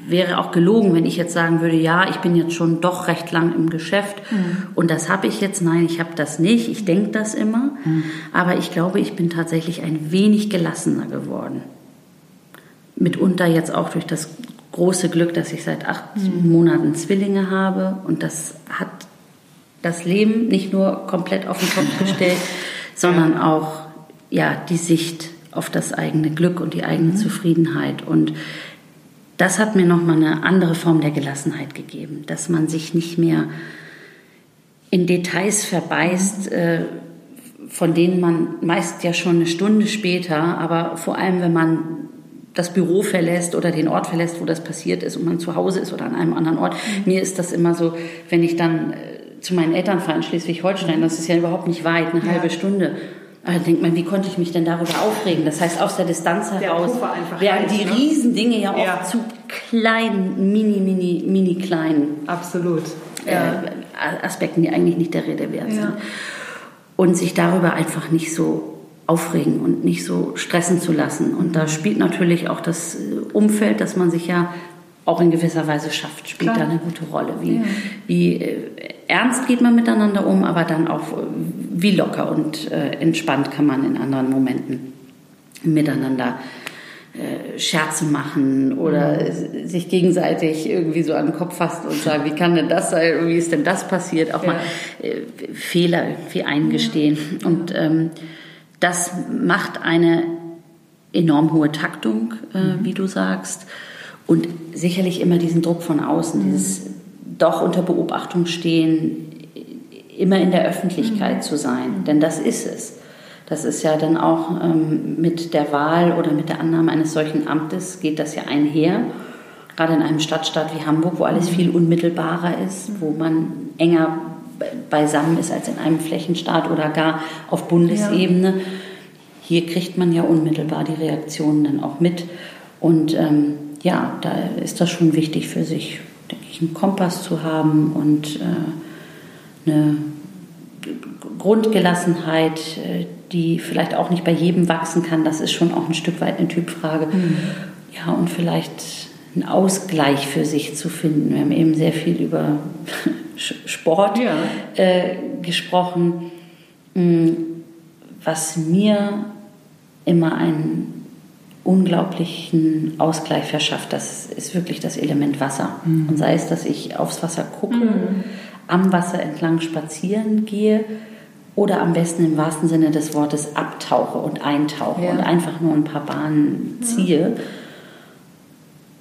wäre auch gelogen, wenn ich jetzt sagen würde, ja, ich bin jetzt schon doch recht lang im Geschäft mhm. und das habe ich jetzt. Nein, ich habe das nicht. Ich denke das immer. Mhm. Aber ich glaube, ich bin tatsächlich ein wenig gelassener geworden. Mitunter jetzt auch durch das große Glück, dass ich seit acht mhm. Monaten Zwillinge habe und das hat das Leben nicht nur komplett auf den Kopf *laughs* gestellt, sondern auch ja, die Sicht auf das eigene Glück und die eigene mhm. Zufriedenheit. Und das hat mir nochmal eine andere Form der Gelassenheit gegeben, dass man sich nicht mehr in Details verbeißt, mhm. äh, von denen man meist ja schon eine Stunde später, aber vor allem, wenn man das Büro verlässt oder den Ort verlässt, wo das passiert ist und man zu Hause ist oder an einem anderen Ort. Mhm. Mir ist das immer so, wenn ich dann äh, zu meinen Eltern fahre in Schleswig-Holstein, das ist ja überhaupt nicht weit, eine ja. halbe Stunde. Da denkt man, wie konnte ich mich denn darüber aufregen? Das heißt, aus der Distanz heraus werden die ne? Riesendinge ja oft ja. zu kleinen, mini, mini, mini kleinen Absolut. Äh, Aspekten, die eigentlich nicht der Rede wert sind. Und sich darüber einfach nicht so aufregen und nicht so stressen zu lassen. Und da spielt natürlich auch das Umfeld, dass man sich ja auch in gewisser Weise schafft, spielt Klar. da eine gute Rolle. Wie, ja. wie äh, ernst geht man miteinander um, aber dann auch wie locker und äh, entspannt kann man in anderen Momenten miteinander äh, Scherze machen oder mhm. sich gegenseitig irgendwie so an den Kopf fassen und sagen, wie kann denn das sein, wie ist denn das passiert, auch ja. mal äh, Fehler irgendwie eingestehen. Ja. Und ähm, das macht eine enorm hohe Taktung, äh, mhm. wie du sagst und sicherlich immer diesen Druck von außen, mhm. dieses doch unter Beobachtung stehen, immer in der Öffentlichkeit mhm. zu sein, denn das ist es. Das ist ja dann auch ähm, mit der Wahl oder mit der Annahme eines solchen Amtes geht das ja einher. Gerade in einem Stadtstaat wie Hamburg, wo alles mhm. viel unmittelbarer ist, mhm. wo man enger beisammen ist als in einem Flächenstaat oder gar auf Bundesebene. Ja. Hier kriegt man ja unmittelbar die Reaktionen dann auch mit. Und ähm, ja, da ist das schon wichtig für sich, denke ich, einen Kompass zu haben und äh, eine Grundgelassenheit, die vielleicht auch nicht bei jedem wachsen kann. Das ist schon auch ein Stück weit eine Typfrage. Mhm. Ja, und vielleicht einen Ausgleich für sich zu finden. Wir haben eben sehr viel über *laughs* Sport ja. äh, gesprochen, hm, was mir immer ein unglaublichen Ausgleich verschafft. Das ist wirklich das Element Wasser. Mhm. Und sei es, dass ich aufs Wasser gucke, mhm. Am Wasser entlang spazieren gehe oder am besten im wahrsten Sinne des Wortes abtauche und eintauche ja. und einfach nur ein paar Bahnen ziehe. Ja.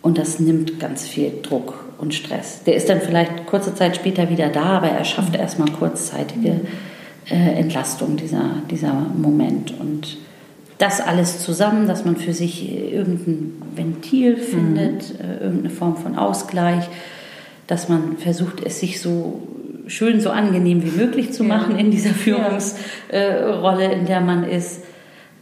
Und das nimmt ganz viel Druck und Stress. Der ist dann vielleicht kurze Zeit später wieder da, aber er schafft mhm. erstmal kurzzeitige mhm. äh, Entlastung, dieser, dieser Moment. Und das alles zusammen, dass man für sich irgendein Ventil findet, mhm. Äh, irgendeine Form von Ausgleich, dass man versucht, es sich so schön, so angenehm wie möglich zu machen ja. in dieser Führungsrolle, in der man ist.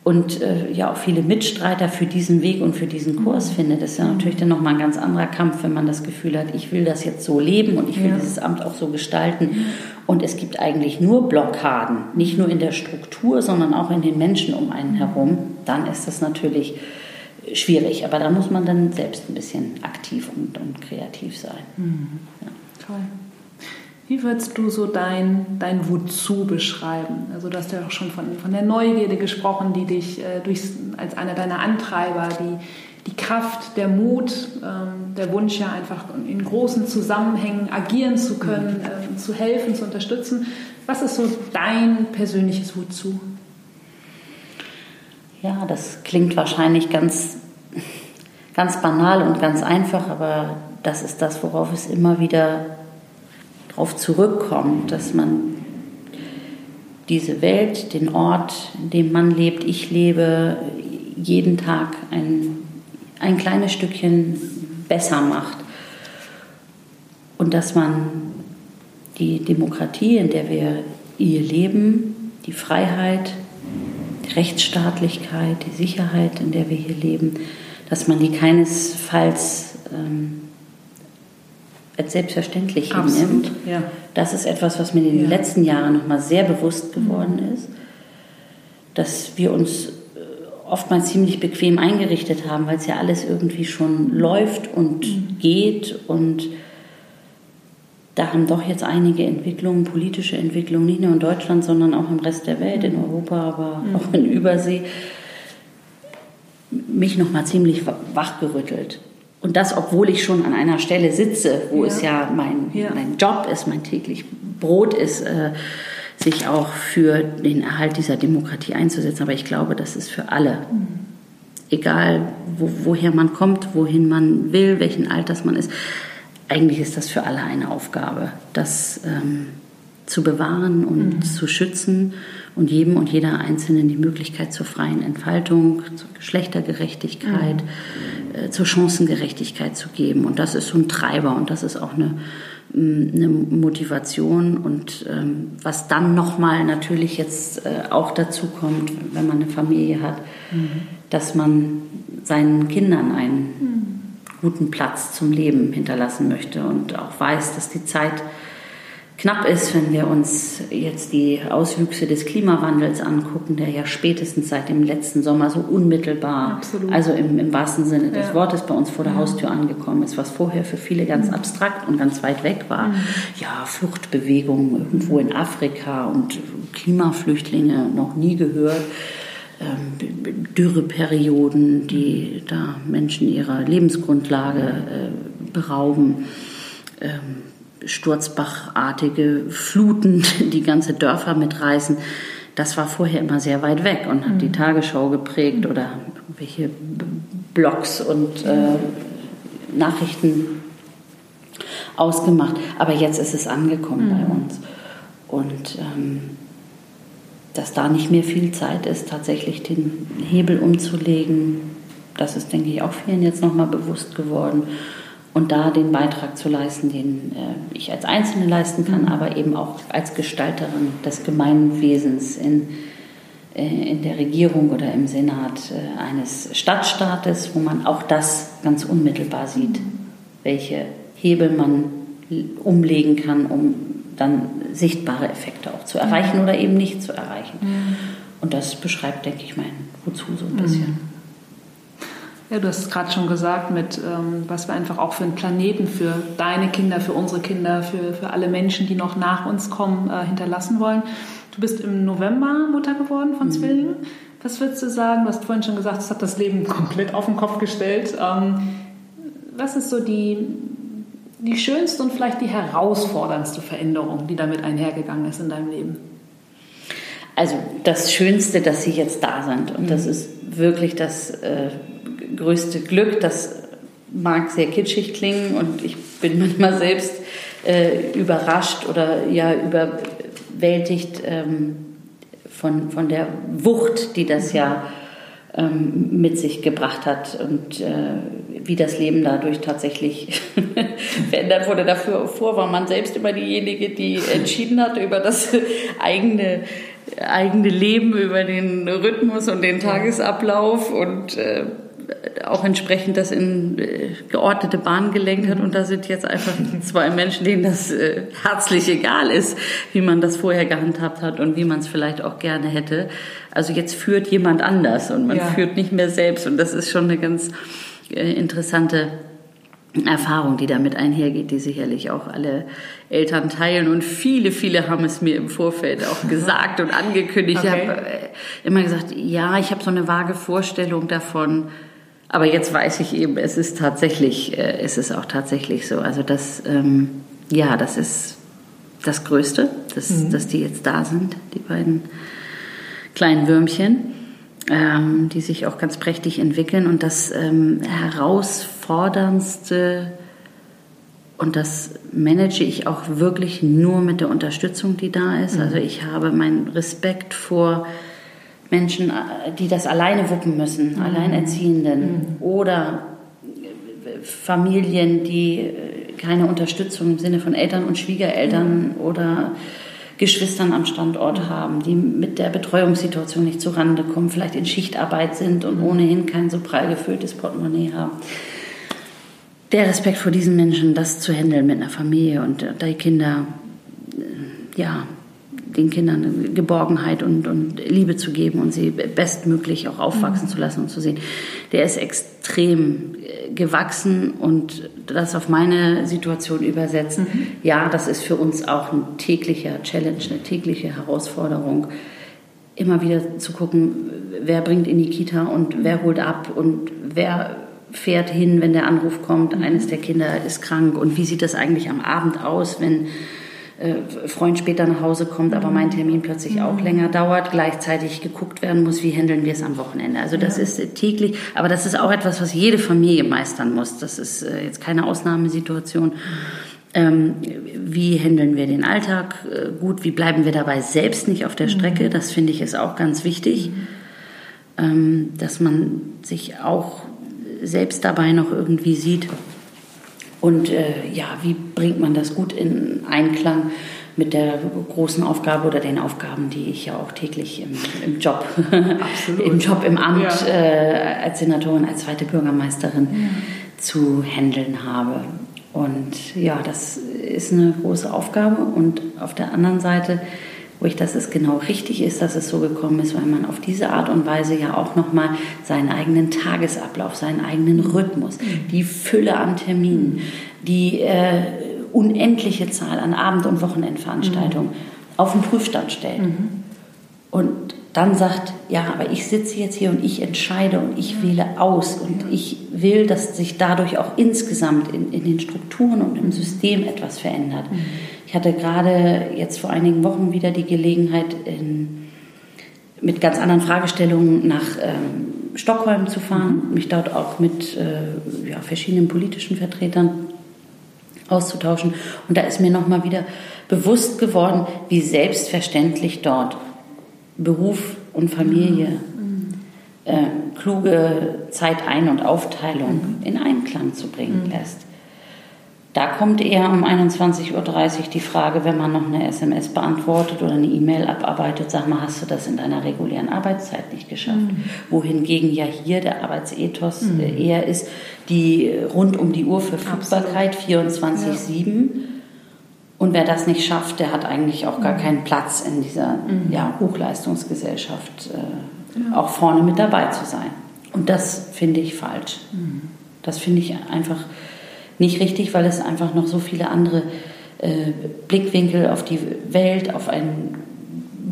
und äh, ja auch viele Mitstreiter für diesen Weg und für diesen Kurs mhm. findet, ist ja natürlich dann nochmal ein ganz anderer Kampf, wenn man das Gefühl hat, ich will das jetzt so leben und ich will ja. dieses Amt auch so gestalten. Und es gibt eigentlich nur Blockaden, nicht nur in der Struktur, sondern auch in den Menschen um einen herum. Dann ist das natürlich schwierig. Aber da muss man dann selbst ein bisschen aktiv und, und kreativ sein. Mhm. Ja. Toll. Wie würdest du so dein, dein Wozu beschreiben? Also du hast ja auch schon von, von der Neugierde gesprochen, die dich äh, durch, als einer deiner Antreiber, die, die Kraft, der Mut, ähm, der Wunsch ja einfach in großen Zusammenhängen agieren zu können, äh, zu helfen, zu unterstützen. Was ist so dein persönliches Wozu? Ja, das klingt wahrscheinlich ganz, ganz banal und ganz einfach, aber das ist das, worauf es immer wieder darauf zurückkommt, dass man diese Welt, den Ort, in dem man lebt, ich lebe, jeden Tag ein, ein kleines Stückchen besser macht. Und dass man die Demokratie, in der wir hier leben, die Freiheit, Rechtsstaatlichkeit, die Sicherheit, in der wir hier leben, dass man die keinesfalls ähm, als selbstverständlich hinnimmt. Ja. Das ist etwas, was mir in den ja. letzten Jahren noch mal sehr bewusst geworden mhm. ist, dass wir uns äh, oftmals ziemlich bequem eingerichtet haben, weil es ja alles irgendwie schon läuft und mhm. geht und da haben doch jetzt einige Entwicklungen, politische Entwicklungen, nicht nur in Deutschland, sondern auch im Rest der Welt, in mhm. Europa, aber mhm. auch in Übersee, mich noch mal ziemlich wachgerüttelt. Und das, obwohl ich schon an einer Stelle sitze, wo ja. es ja mein, ja. mein Job ist, mein täglich Brot ist, äh, sich auch für den Erhalt dieser Demokratie einzusetzen. Aber ich glaube, das ist für alle, mhm. egal wo, woher man kommt, wohin man will, welchen Alters man ist, eigentlich ist das für alle eine Aufgabe, das ähm, zu bewahren und mhm. zu schützen und jedem und jeder Einzelnen die Möglichkeit zur freien Entfaltung, zur Geschlechtergerechtigkeit, mhm. äh, zur Chancengerechtigkeit zu geben. Und das ist so ein Treiber und das ist auch eine, eine Motivation. Und ähm, was dann nochmal natürlich jetzt äh, auch dazu kommt, wenn man eine Familie hat, mhm. dass man seinen Kindern einen mhm. Guten Platz zum Leben hinterlassen möchte und auch weiß, dass die Zeit knapp ist, wenn wir uns jetzt die Auswüchse des Klimawandels angucken, der ja spätestens seit dem letzten Sommer so unmittelbar, Absolut. also im, im, wahrsten Sinne des ja. Wortes, bei uns vor der Haustür angekommen ist, was vorher für viele ganz mhm. abstrakt und ganz weit weg war. Mhm. Ja, Fluchtbewegungen irgendwo in Afrika und Klimaflüchtlinge noch nie gehört. Ähm, Dürreperioden, die da Menschen ihrer Lebensgrundlage äh, berauben. Ähm, sturzbachartige Fluten, *laughs* die ganze Dörfer mitreißen. Das war vorher immer sehr weit weg und hat mhm. die Tagesschau geprägt oder welche Blogs und äh, Nachrichten ausgemacht. Aber jetzt ist es angekommen mhm. bei uns. Und ähm, dass da nicht mehr viel Zeit ist, tatsächlich den Hebel umzulegen, das ist, denke ich, auch vielen jetzt nochmal bewusst geworden. Und da den Beitrag zu leisten, den äh, ich als Einzelne leisten kann, mhm. aber eben auch als Gestalterin des Gemeinwesens in, äh, in der Regierung oder im Senat äh, eines Stadtstaates, wo man auch das ganz unmittelbar sieht, welche Hebel man umlegen kann, um dann sichtbare Effekte auch zu erreichen oder eben nicht zu erreichen. Mhm. Und das beschreibt, denke ich, mein Wozu so ein bisschen. Mhm. Ja, du hast es gerade schon gesagt, mit ähm, was wir einfach auch für einen Planeten, für deine Kinder, für unsere Kinder, für, für alle Menschen, die noch nach uns kommen, äh, hinterlassen wollen. Du bist im November Mutter geworden von mhm. Zwillingen. Was würdest du sagen? Du hast vorhin schon gesagt, es hat das Leben komplett auf den Kopf gestellt. Ähm, was ist so die, die schönste und vielleicht die herausforderndste Veränderung, die damit einhergegangen ist in deinem Leben? Also das Schönste, dass sie jetzt da sind. Und mhm. das ist wirklich das äh, größte Glück. Das mag sehr kitschig klingen und ich bin *laughs* manchmal selbst äh, überrascht oder ja überwältigt ähm, von, von der Wucht, die das ja ähm, mit sich gebracht hat und äh, wie das Leben dadurch tatsächlich *laughs* verändert wurde. Dafür vor war man selbst immer diejenige, die *laughs* entschieden hat über das eigene eigene Leben, über den Rhythmus und den Tagesablauf und äh, auch entsprechend das in äh, geordnete Bahn gelenkt hat. Und da sind jetzt einfach zwei Menschen, denen das äh, herzlich egal ist, wie man das vorher gehandhabt hat und wie man es vielleicht auch gerne hätte. Also jetzt führt jemand anders und man ja. führt nicht mehr selbst. Und das ist schon eine ganz äh, interessante Erfahrung, die damit einhergeht, die sicherlich auch alle Eltern teilen. Und viele, viele haben es mir im Vorfeld auch *laughs* gesagt und angekündigt. Okay. Ich habe immer gesagt, ja, ich habe so eine vage Vorstellung davon, aber jetzt weiß ich eben, es ist tatsächlich, äh, es ist auch tatsächlich so. Also das, ähm, ja, das ist das Größte, dass, mhm. dass die jetzt da sind, die beiden kleinen Würmchen, ähm, die sich auch ganz prächtig entwickeln. Und das ähm, herausforderndste, und das manage ich auch wirklich nur mit der Unterstützung, die da ist. Mhm. Also ich habe meinen Respekt vor Menschen, äh, die das alleine wuppen müssen, mhm. Alleinerziehenden mhm. oder Familien, die äh, keine Unterstützung im Sinne von Eltern und Schwiegereltern mhm. oder Geschwistern am Standort haben, die mit der Betreuungssituation nicht zurande kommen, vielleicht in Schichtarbeit sind und ohnehin kein so prall gefülltes Portemonnaie haben. Der Respekt vor diesen Menschen, das zu handeln mit einer Familie und die Kinder, äh, ja, den Kindern Geborgenheit und, und Liebe zu geben und sie bestmöglich auch aufwachsen mhm. zu lassen und zu sehen. Der ist extrem äh, gewachsen und das auf meine Situation übersetzen. Mhm. Ja, das ist für uns auch ein täglicher Challenge, eine tägliche Herausforderung, immer wieder zu gucken, wer bringt in die Kita und wer holt ab und wer fährt hin, wenn der Anruf kommt, eines der Kinder ist krank und wie sieht das eigentlich am Abend aus, wenn Freund später nach Hause kommt, aber mein Termin plötzlich mhm. auch länger dauert, gleichzeitig geguckt werden muss, wie handeln wir es am Wochenende. Also das ja. ist täglich, aber das ist auch etwas, was jede Familie meistern muss. Das ist äh, jetzt keine Ausnahmesituation. Ähm, wie handeln wir den Alltag äh, gut? Wie bleiben wir dabei selbst nicht auf der mhm. Strecke? Das finde ich ist auch ganz wichtig, mhm. ähm, dass man sich auch selbst dabei noch irgendwie sieht. Und äh, ja, wie bringt man das gut in Einklang mit der großen Aufgabe oder den Aufgaben, die ich ja auch täglich im, im Job, *laughs* im Job im Amt ja. äh, als Senatorin, als zweite Bürgermeisterin ja. zu handeln habe. Und ja, das ist eine große Aufgabe. Und auf der anderen Seite wo ich, dass es genau richtig ist, dass es so gekommen ist, weil man auf diese Art und Weise ja auch nochmal seinen eigenen Tagesablauf, seinen eigenen Rhythmus, die Fülle an Terminen, die äh, unendliche Zahl an Abend- und Wochenendveranstaltungen mhm. auf den Prüfstand stellt. Mhm. Und dann sagt, ja, aber ich sitze jetzt hier und ich entscheide und ich wähle aus und ich will, dass sich dadurch auch insgesamt in, in den Strukturen und im System etwas verändert. Mhm. Ich hatte gerade jetzt vor einigen Wochen wieder die Gelegenheit, in, mit ganz anderen Fragestellungen nach ähm, Stockholm zu fahren, mhm. mich dort auch mit äh, ja, verschiedenen politischen Vertretern auszutauschen. Und da ist mir nochmal wieder bewusst geworden, wie selbstverständlich dort Beruf und Familie, mhm. äh, kluge Zeitein- und Aufteilung mhm. in Einklang zu bringen mhm. lässt. Da kommt eher um 21.30 Uhr die Frage, wenn man noch eine SMS beantwortet oder eine E-Mail abarbeitet, sag mal, hast du das in deiner regulären Arbeitszeit nicht geschafft? Mhm. Wohingegen ja hier der Arbeitsethos mhm. eher ist, die rund um die Uhr Verfügbarkeit 24-7. Ja. Und wer das nicht schafft, der hat eigentlich auch gar mhm. keinen Platz in dieser mhm. ja, Hochleistungsgesellschaft, äh, ja. auch vorne mit dabei zu sein. Und das finde ich falsch. Mhm. Das finde ich einfach nicht richtig, weil es einfach noch so viele andere äh, Blickwinkel auf die Welt, auf ein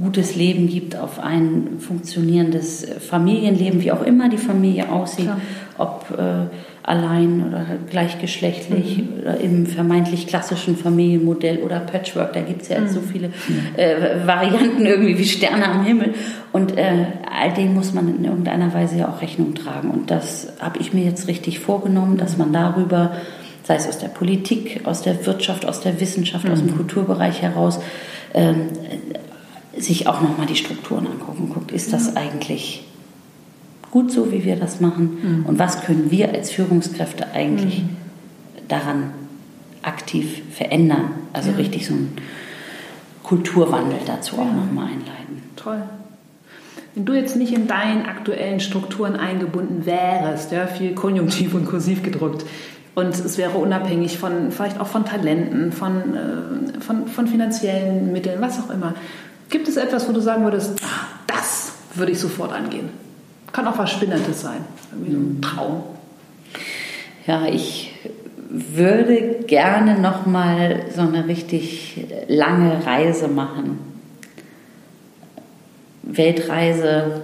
gutes Leben gibt, auf ein funktionierendes Familienleben, wie auch immer die Familie aussieht, Klar. ob äh, allein oder gleichgeschlechtlich mhm. oder im vermeintlich klassischen Familienmodell oder Patchwork. Da gibt es ja mhm. so viele äh, Varianten irgendwie wie Sterne am Himmel. Und äh, all dem muss man in irgendeiner Weise ja auch Rechnung tragen. Und das habe ich mir jetzt richtig vorgenommen, dass man darüber sei es aus der Politik, aus der Wirtschaft, aus der Wissenschaft, mhm. aus dem mhm. Kulturbereich heraus, ähm, sich auch nochmal die Strukturen angucken. Guckt, ist das eigentlich gut so, wie wir das machen? Mhm. Und was können wir als Führungskräfte eigentlich mhm. daran aktiv verändern? Also ja. richtig so ein Kulturwandel dazu auch nochmal einleiten. Toll. Wenn du jetzt nicht in deinen aktuellen Strukturen eingebunden wärst, ja, viel konjunktiv und kursiv gedruckt, und es wäre unabhängig von, vielleicht auch von Talenten, von, äh, von, von finanziellen Mitteln, was auch immer. Gibt es etwas, wo du sagen würdest, ah, das würde ich sofort angehen? Kann auch was Spinnendes sein, irgendwie so ein Traum. Ja, ich würde gerne noch mal so eine richtig lange Reise machen. Weltreise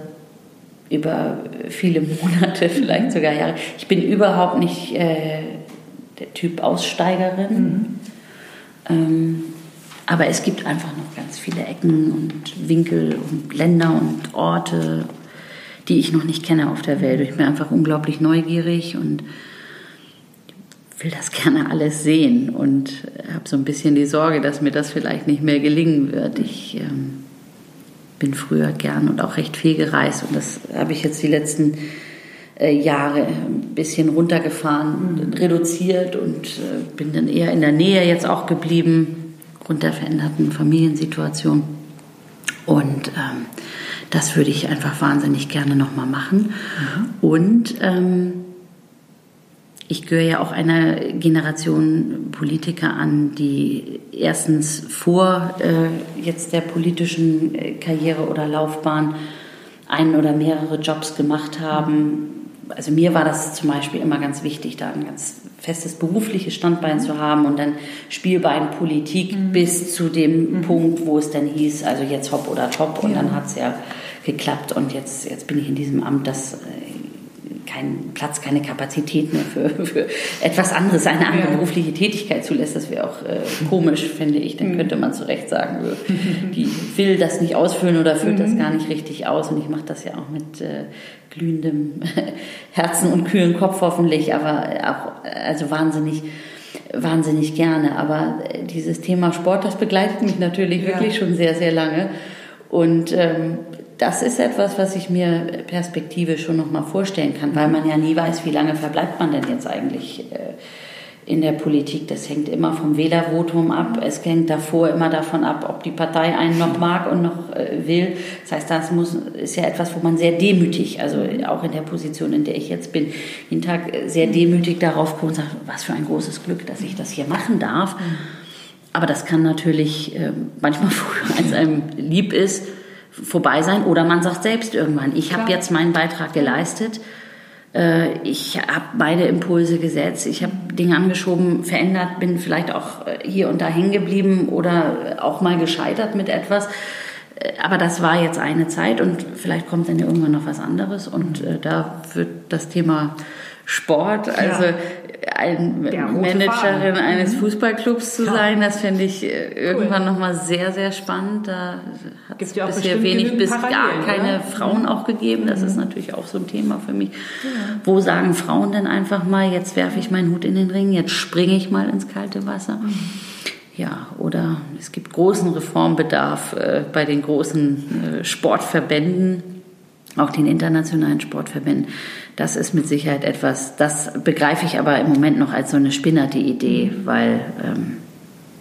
über viele Monate, *laughs* vielleicht sogar Jahre. Ich bin überhaupt nicht äh, der Typ Aussteigerin. Mhm. Ähm, aber es gibt einfach noch ganz viele Ecken und Winkel und Länder und Orte, die ich noch nicht kenne auf der Welt. Ich bin einfach unglaublich neugierig und will das *laughs* gerne alles sehen und habe so ein bisschen die Sorge, dass mir das vielleicht nicht mehr gelingen wird. Ich ähm, bin früher gern und auch recht viel gereist und das habe ich jetzt die letzten Jahre ein bisschen runtergefahren, mhm. reduziert und äh, bin dann eher in der Nähe jetzt auch geblieben, aufgrund der veränderten Familiensituation. Und ähm, das würde ich einfach wahnsinnig gerne nochmal machen. Mhm. Und ähm, ich gehöre ja auch einer Generation Politiker an, die erstens vor äh, jetzt der politischen äh, Karriere oder Laufbahn einen oder mehrere Jobs gemacht haben, also mir war das zum Beispiel immer ganz wichtig, da ein ganz festes berufliches Standbein zu haben und dann Spielbein Politik mhm. bis zu dem mhm. Punkt, wo es dann hieß, also jetzt hopp oder top und ja. dann hat es ja geklappt und jetzt, jetzt bin ich in diesem Amt, das äh, keinen Platz, keine Kapazität mehr für, *laughs* für etwas anderes, eine andere ja. berufliche Tätigkeit zulässt. Das wäre auch äh, komisch, finde ich. Dann mhm. könnte man zu Recht sagen, die will das nicht ausfüllen oder führt das mhm. gar nicht richtig aus. Und ich mache das ja auch mit äh, glühendem *laughs* Herzen und kühlen Kopf hoffentlich, aber auch also wahnsinnig wahnsinnig gerne. Aber dieses Thema Sport, das begleitet mich natürlich ja. wirklich schon sehr, sehr lange. Und ähm, das ist etwas, was ich mir perspektivisch schon noch mal vorstellen kann, weil man ja nie weiß, wie lange verbleibt man denn jetzt eigentlich äh, in der Politik. Das hängt immer vom Wählervotum ab. Es hängt davor immer davon ab, ob die Partei einen noch mag und noch äh, will. Das heißt, das muss, ist ja etwas, wo man sehr demütig, also auch in der Position, in der ich jetzt bin, jeden Tag sehr demütig darauf guckt und sagt, was für ein großes Glück, dass ich das hier machen darf. Aber das kann natürlich äh, manchmal *laughs* früher, als einem lieb ist, vorbei sein oder man sagt selbst irgendwann, ich habe jetzt meinen Beitrag geleistet, äh, ich habe beide Impulse gesetzt, ich habe Dinge angeschoben, verändert, bin vielleicht auch äh, hier und da hängen geblieben oder auch mal gescheitert mit etwas. Äh, aber das war jetzt eine Zeit und vielleicht kommt dann ja irgendwann noch was anderes und da wird das Thema Sport, also ja ein Managerin Faden. eines mhm. Fußballclubs zu ja. sein, das finde ich äh, irgendwann cool. nochmal sehr, sehr spannend. Da hat es ja bisher wenig bis gar keine ja? Frauen mhm. auch gegeben. Das mhm. ist natürlich auch so ein Thema für mich. Wo sagen Frauen denn einfach mal, jetzt werfe ich meinen Hut in den Ring, jetzt springe ich mal ins kalte Wasser? Mhm. Ja, oder es gibt großen Reformbedarf äh, bei den großen äh, Sportverbänden, auch den internationalen Sportverbänden das ist mit Sicherheit etwas, das begreife ich aber im Moment noch als so eine spinnerte Idee, weil ähm,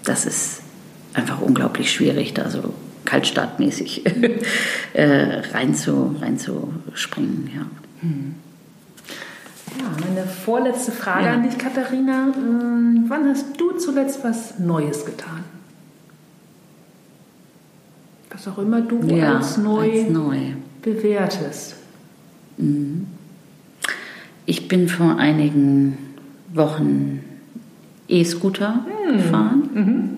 das ist einfach unglaublich schwierig, da so kaltstartmäßig *laughs* äh, rein zu, reinzuspringen. Ja. Hm. Ja, meine vorletzte Frage ja. an dich, Katharina. Ähm, wann hast du zuletzt was Neues getan? Was auch immer du ja, als, neu als neu bewertest. Mhm. Ich bin vor einigen Wochen E-Scooter hm. gefahren. Mhm.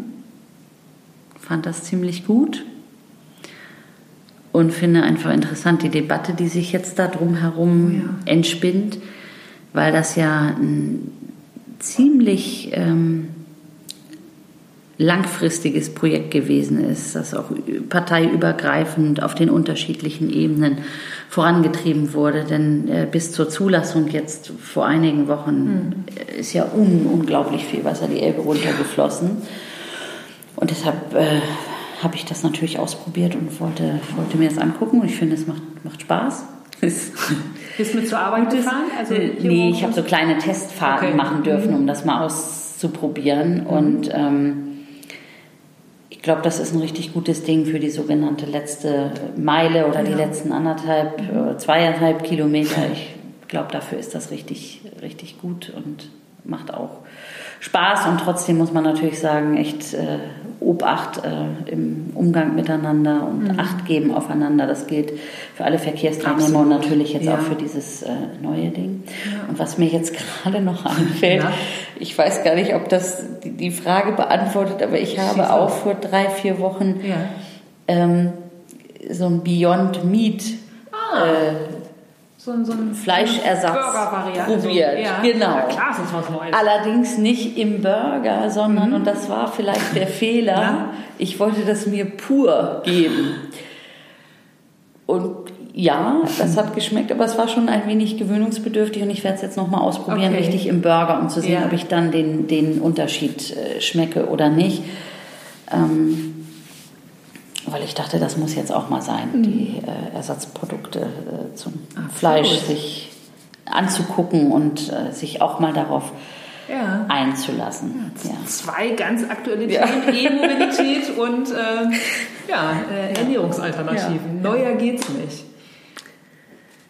Fand das ziemlich gut und finde einfach interessant die Debatte, die sich jetzt da drumherum oh ja. entspinnt, weil das ja ein ziemlich ähm, langfristiges Projekt gewesen ist, das auch parteiübergreifend auf den unterschiedlichen Ebenen vorangetrieben wurde. Denn äh, bis zur Zulassung jetzt vor einigen Wochen mhm. ist ja un unglaublich viel Wasser die Elbe runtergeflossen. Und deshalb äh, habe ich das natürlich ausprobiert und wollte, wollte mir das angucken. Und ich finde, es macht, macht Spaß. *laughs* Bist du mit zur Arbeit gefahren? Also nee, ich habe so kleine Testfahrten okay. machen dürfen, mhm. um das mal auszuprobieren. Mhm. Und ähm, glaube, das ist ein richtig gutes Ding für die sogenannte letzte Meile oder ja. die letzten anderthalb, äh, zweieinhalb Kilometer. Ich glaube, dafür ist das richtig, richtig gut und macht auch Spaß. Und trotzdem muss man natürlich sagen, echt äh, Obacht äh, im Umgang miteinander und mhm. Acht geben aufeinander. Das gilt für alle Verkehrsteilnehmer und natürlich jetzt ja. auch für dieses äh, neue Ding. Ja. Und was mir jetzt *laughs* gerade noch einfällt, ja. ich weiß gar nicht, ob das die, die Frage beantwortet, aber ich habe auch vor drei, vier Wochen ähm, so ein Beyond Meat ah. äh, so ein, so ein Fleischersatz probiert. Ja. Genau. Klar, ist was Neues. Allerdings nicht im Burger, sondern, mhm. und das war vielleicht der *laughs* Fehler, ja. ich wollte das mir pur geben. Und ja, das hat geschmeckt, aber es war schon ein wenig gewöhnungsbedürftig und ich werde es jetzt nochmal ausprobieren, okay. richtig im Burger, um zu sehen, ja. ob ich dann den, den Unterschied äh, schmecke oder nicht. Ähm, weil ich dachte, das muss jetzt auch mal sein, mhm. die äh, Ersatzprodukte äh, zum Absolut. Fleisch sich anzugucken und äh, sich auch mal darauf ja. einzulassen. Ja, zwei ganz aktuelle Themen, E-Mobilität *laughs* und äh, ja, äh, Ernährungsalternativen. Neuer geht's nicht.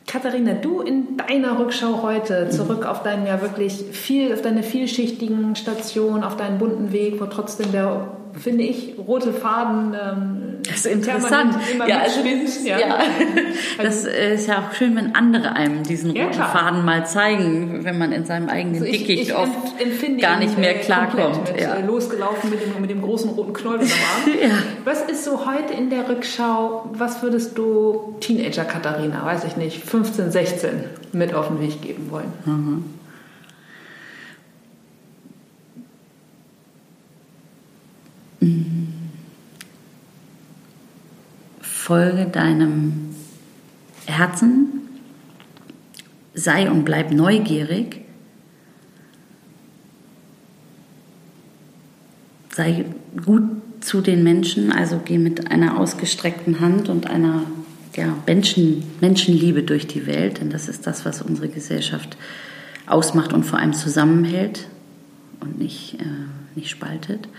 Katharina, du in deiner Rückschau heute zurück mhm. auf deinen ja wirklich viel, auf deine vielschichtigen Stationen, auf deinen bunten Weg, wo trotzdem der finde ich, rote Faden. Ähm, das ist interessant. ja, also, ja. ja. das also ist ja auch schön, wenn andere einem diesen roten ja, Faden mal zeigen, wenn man in seinem eigenen also Dickicht ich, ich oft gar nicht mehr äh, klarkommt. Ja. Äh, losgelaufen mit dem, mit dem großen roten Knoll am Arm. *laughs* ja. Was ist so heute in der Rückschau, was würdest du Teenager Katharina, weiß ich nicht, 15, 16 mit auf den Weg geben wollen? Mhm. Folge deinem Herzen, sei und bleib neugierig, sei gut zu den Menschen, also geh mit einer ausgestreckten Hand und einer ja, Menschen, Menschenliebe durch die Welt, denn das ist das, was unsere Gesellschaft ausmacht und vor allem zusammenhält und nicht, äh, nicht spaltet.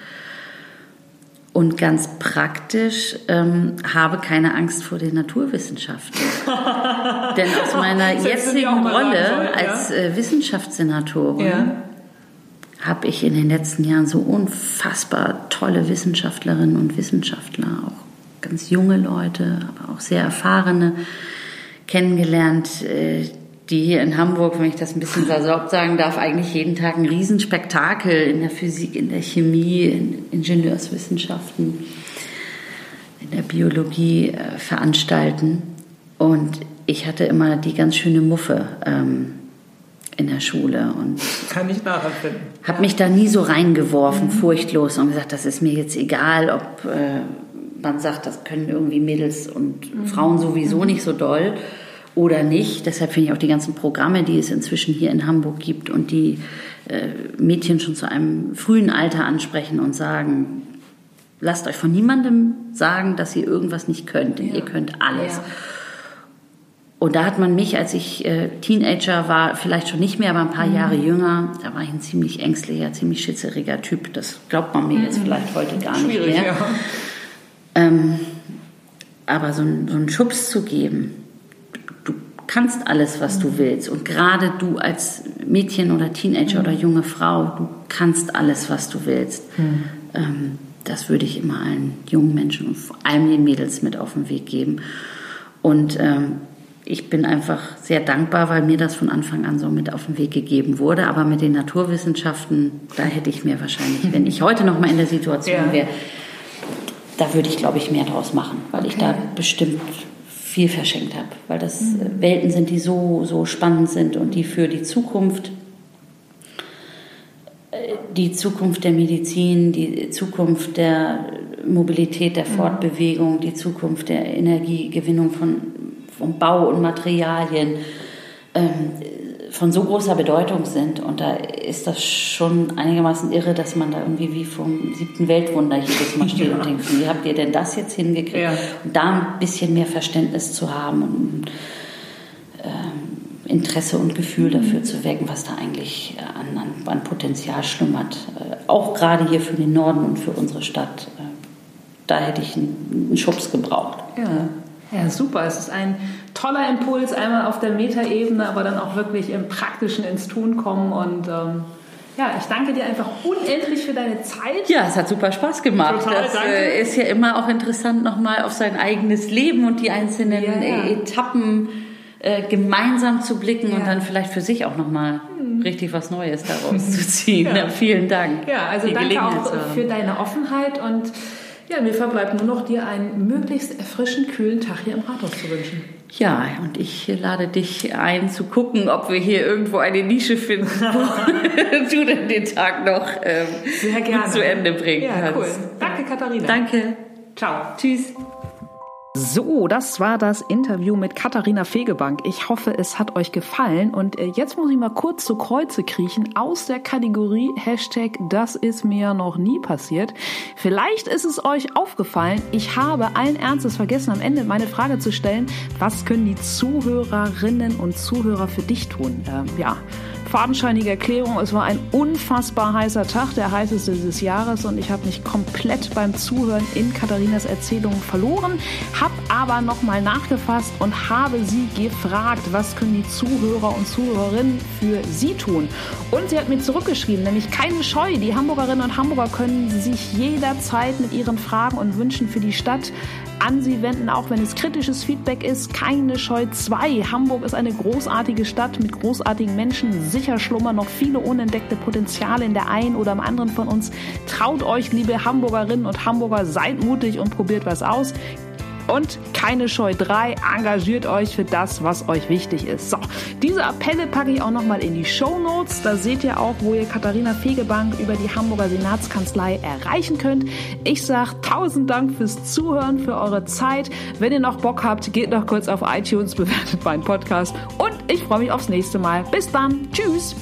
Und ganz praktisch ähm, habe keine Angst vor den Naturwissenschaften. *laughs* Denn aus meiner jetzigen Rolle als äh, Wissenschaftssenatorin ja. habe ich in den letzten Jahren so unfassbar tolle Wissenschaftlerinnen und Wissenschaftler, auch ganz junge Leute, aber auch sehr erfahrene kennengelernt, äh, die hier in Hamburg, wenn ich das ein bisschen salopp sagen darf, eigentlich jeden Tag ein Riesenspektakel in der Physik, in der Chemie, in Ingenieurswissenschaften, in der Biologie äh, veranstalten. Und ich hatte immer die ganz schöne Muffe ähm, in der Schule und kann ich nachempfinden. Habe mich da nie so reingeworfen, mhm. furchtlos und gesagt, das ist mir jetzt egal, ob äh, man sagt, das können irgendwie Mädels und mhm. Frauen sowieso mhm. nicht so doll oder nicht. Deshalb finde ich auch die ganzen Programme, die es inzwischen hier in Hamburg gibt und die äh, Mädchen schon zu einem frühen Alter ansprechen und sagen, lasst euch von niemandem sagen, dass ihr irgendwas nicht könnt, denn ja. ihr könnt alles. Ja. Und da hat man mich, als ich äh, Teenager war, vielleicht schon nicht mehr, aber ein paar mhm. Jahre jünger, da war ich ein ziemlich ängstlicher, ziemlich schitzeriger Typ. Das glaubt man mir mhm. jetzt vielleicht heute gar Schwierig, nicht mehr. Ja. Ähm, aber so, so einen Schubs zu geben, kannst alles, was du willst. Und gerade du als Mädchen oder Teenager oder junge Frau, du kannst alles, was du willst. Mhm. Ähm, das würde ich immer allen jungen Menschen und vor allem den Mädels mit auf den Weg geben. Und ähm, ich bin einfach sehr dankbar, weil mir das von Anfang an so mit auf den Weg gegeben wurde. Aber mit den Naturwissenschaften, da hätte ich mir wahrscheinlich, wenn ich heute noch mal in der Situation ja. wäre, da würde ich, glaube ich, mehr draus machen, weil okay. ich da bestimmt viel verschenkt habe, weil das mhm. Welten sind, die so, so spannend sind und die für die Zukunft, äh, die Zukunft der Medizin, die Zukunft der Mobilität, der mhm. Fortbewegung, die Zukunft der Energiegewinnung von, von Bau und Materialien, ähm, von so großer Bedeutung sind. Und da ist das schon einigermaßen irre, dass man da irgendwie wie vom siebten Weltwunder jedes Mal steht *laughs* ja. und denkt, wie habt ihr denn das jetzt hingekriegt? Ja. Und da ein bisschen mehr Verständnis zu haben und äh, Interesse und Gefühl dafür zu wecken, was da eigentlich an, an, an Potenzial schlummert. Äh, auch gerade hier für den Norden und für unsere Stadt. Äh, da hätte ich einen Schubs gebraucht. Ja. Ja, super. Es ist ein toller Impuls, einmal auf der Metaebene, aber dann auch wirklich im Praktischen ins Tun kommen. Und ähm, ja, ich danke dir einfach unendlich für deine Zeit. Ja, es hat super Spaß gemacht. Total, das danke. äh, ist ja immer auch interessant, nochmal auf sein eigenes Leben und die einzelnen Ja, ja. Etappen äh, gemeinsam zu blicken und Ja. dann vielleicht für sich auch nochmal richtig was Neues daraus *laughs* zu ziehen. Ja, vielen Dank. Ja, also danke auch für deine Offenheit und ja, mir verbleibt nur noch dir einen möglichst erfrischend kühlen Tag hier im Rathaus zu wünschen. Ja, und ich lade dich ein zu gucken, ob wir hier irgendwo eine Nische finden, wo *laughs* du denn den Tag noch ähm, Sehr gerne. gut zu Ende bringen Ja, cool. kannst. Danke, Katharina. Danke. Ciao. Tschüss. So, das war das Interview mit Katharina Fegebank. Ich hoffe, es hat euch gefallen. Und äh, jetzt muss ich mal kurz zu Kreuze kriechen aus der Kategorie Hashtag Das ist mir noch nie passiert. Vielleicht ist es euch aufgefallen, ich habe allen Ernstes vergessen, am Ende meine Frage zu stellen, was können die Zuhörerinnen und Zuhörer für dich tun? Ähm, ja, fadenscheinige Erklärung, es war ein unfassbar heißer Tag, der heißeste des Jahres und ich habe mich komplett beim Zuhören in Katharinas Erzählung verloren, habe aber nochmal nachgefasst und habe sie gefragt, was können die Zuhörer und Zuhörerinnen für sie tun. Und sie hat mir zurückgeschrieben, nämlich keine Scheu, die Hamburgerinnen und Hamburger können sich jederzeit mit ihren Fragen und Wünschen für die Stadt an Sie wenden, auch wenn es kritisches Feedback ist. Keine Scheu 2. Hamburg ist eine großartige Stadt mit großartigen Menschen. Sicher schlummern noch viele unentdeckte Potenziale in der einen oder am anderen von uns. Traut euch, liebe Hamburgerinnen und Hamburger, seid mutig und probiert was aus. Und keine Scheu 3, engagiert euch für das, was euch wichtig ist. So, diese Appelle packe ich auch nochmal in die Show Notes. Da seht ihr auch, wo ihr Katharina Fegebank über die Hamburger Senatskanzlei erreichen könnt. Ich sage tausend Dank fürs Zuhören, für eure Zeit. Wenn ihr noch Bock habt, geht noch kurz auf iTunes, *laughs* bewertet meinen Podcast. Und ich freue mich aufs nächste Mal. Bis dann. Tschüss.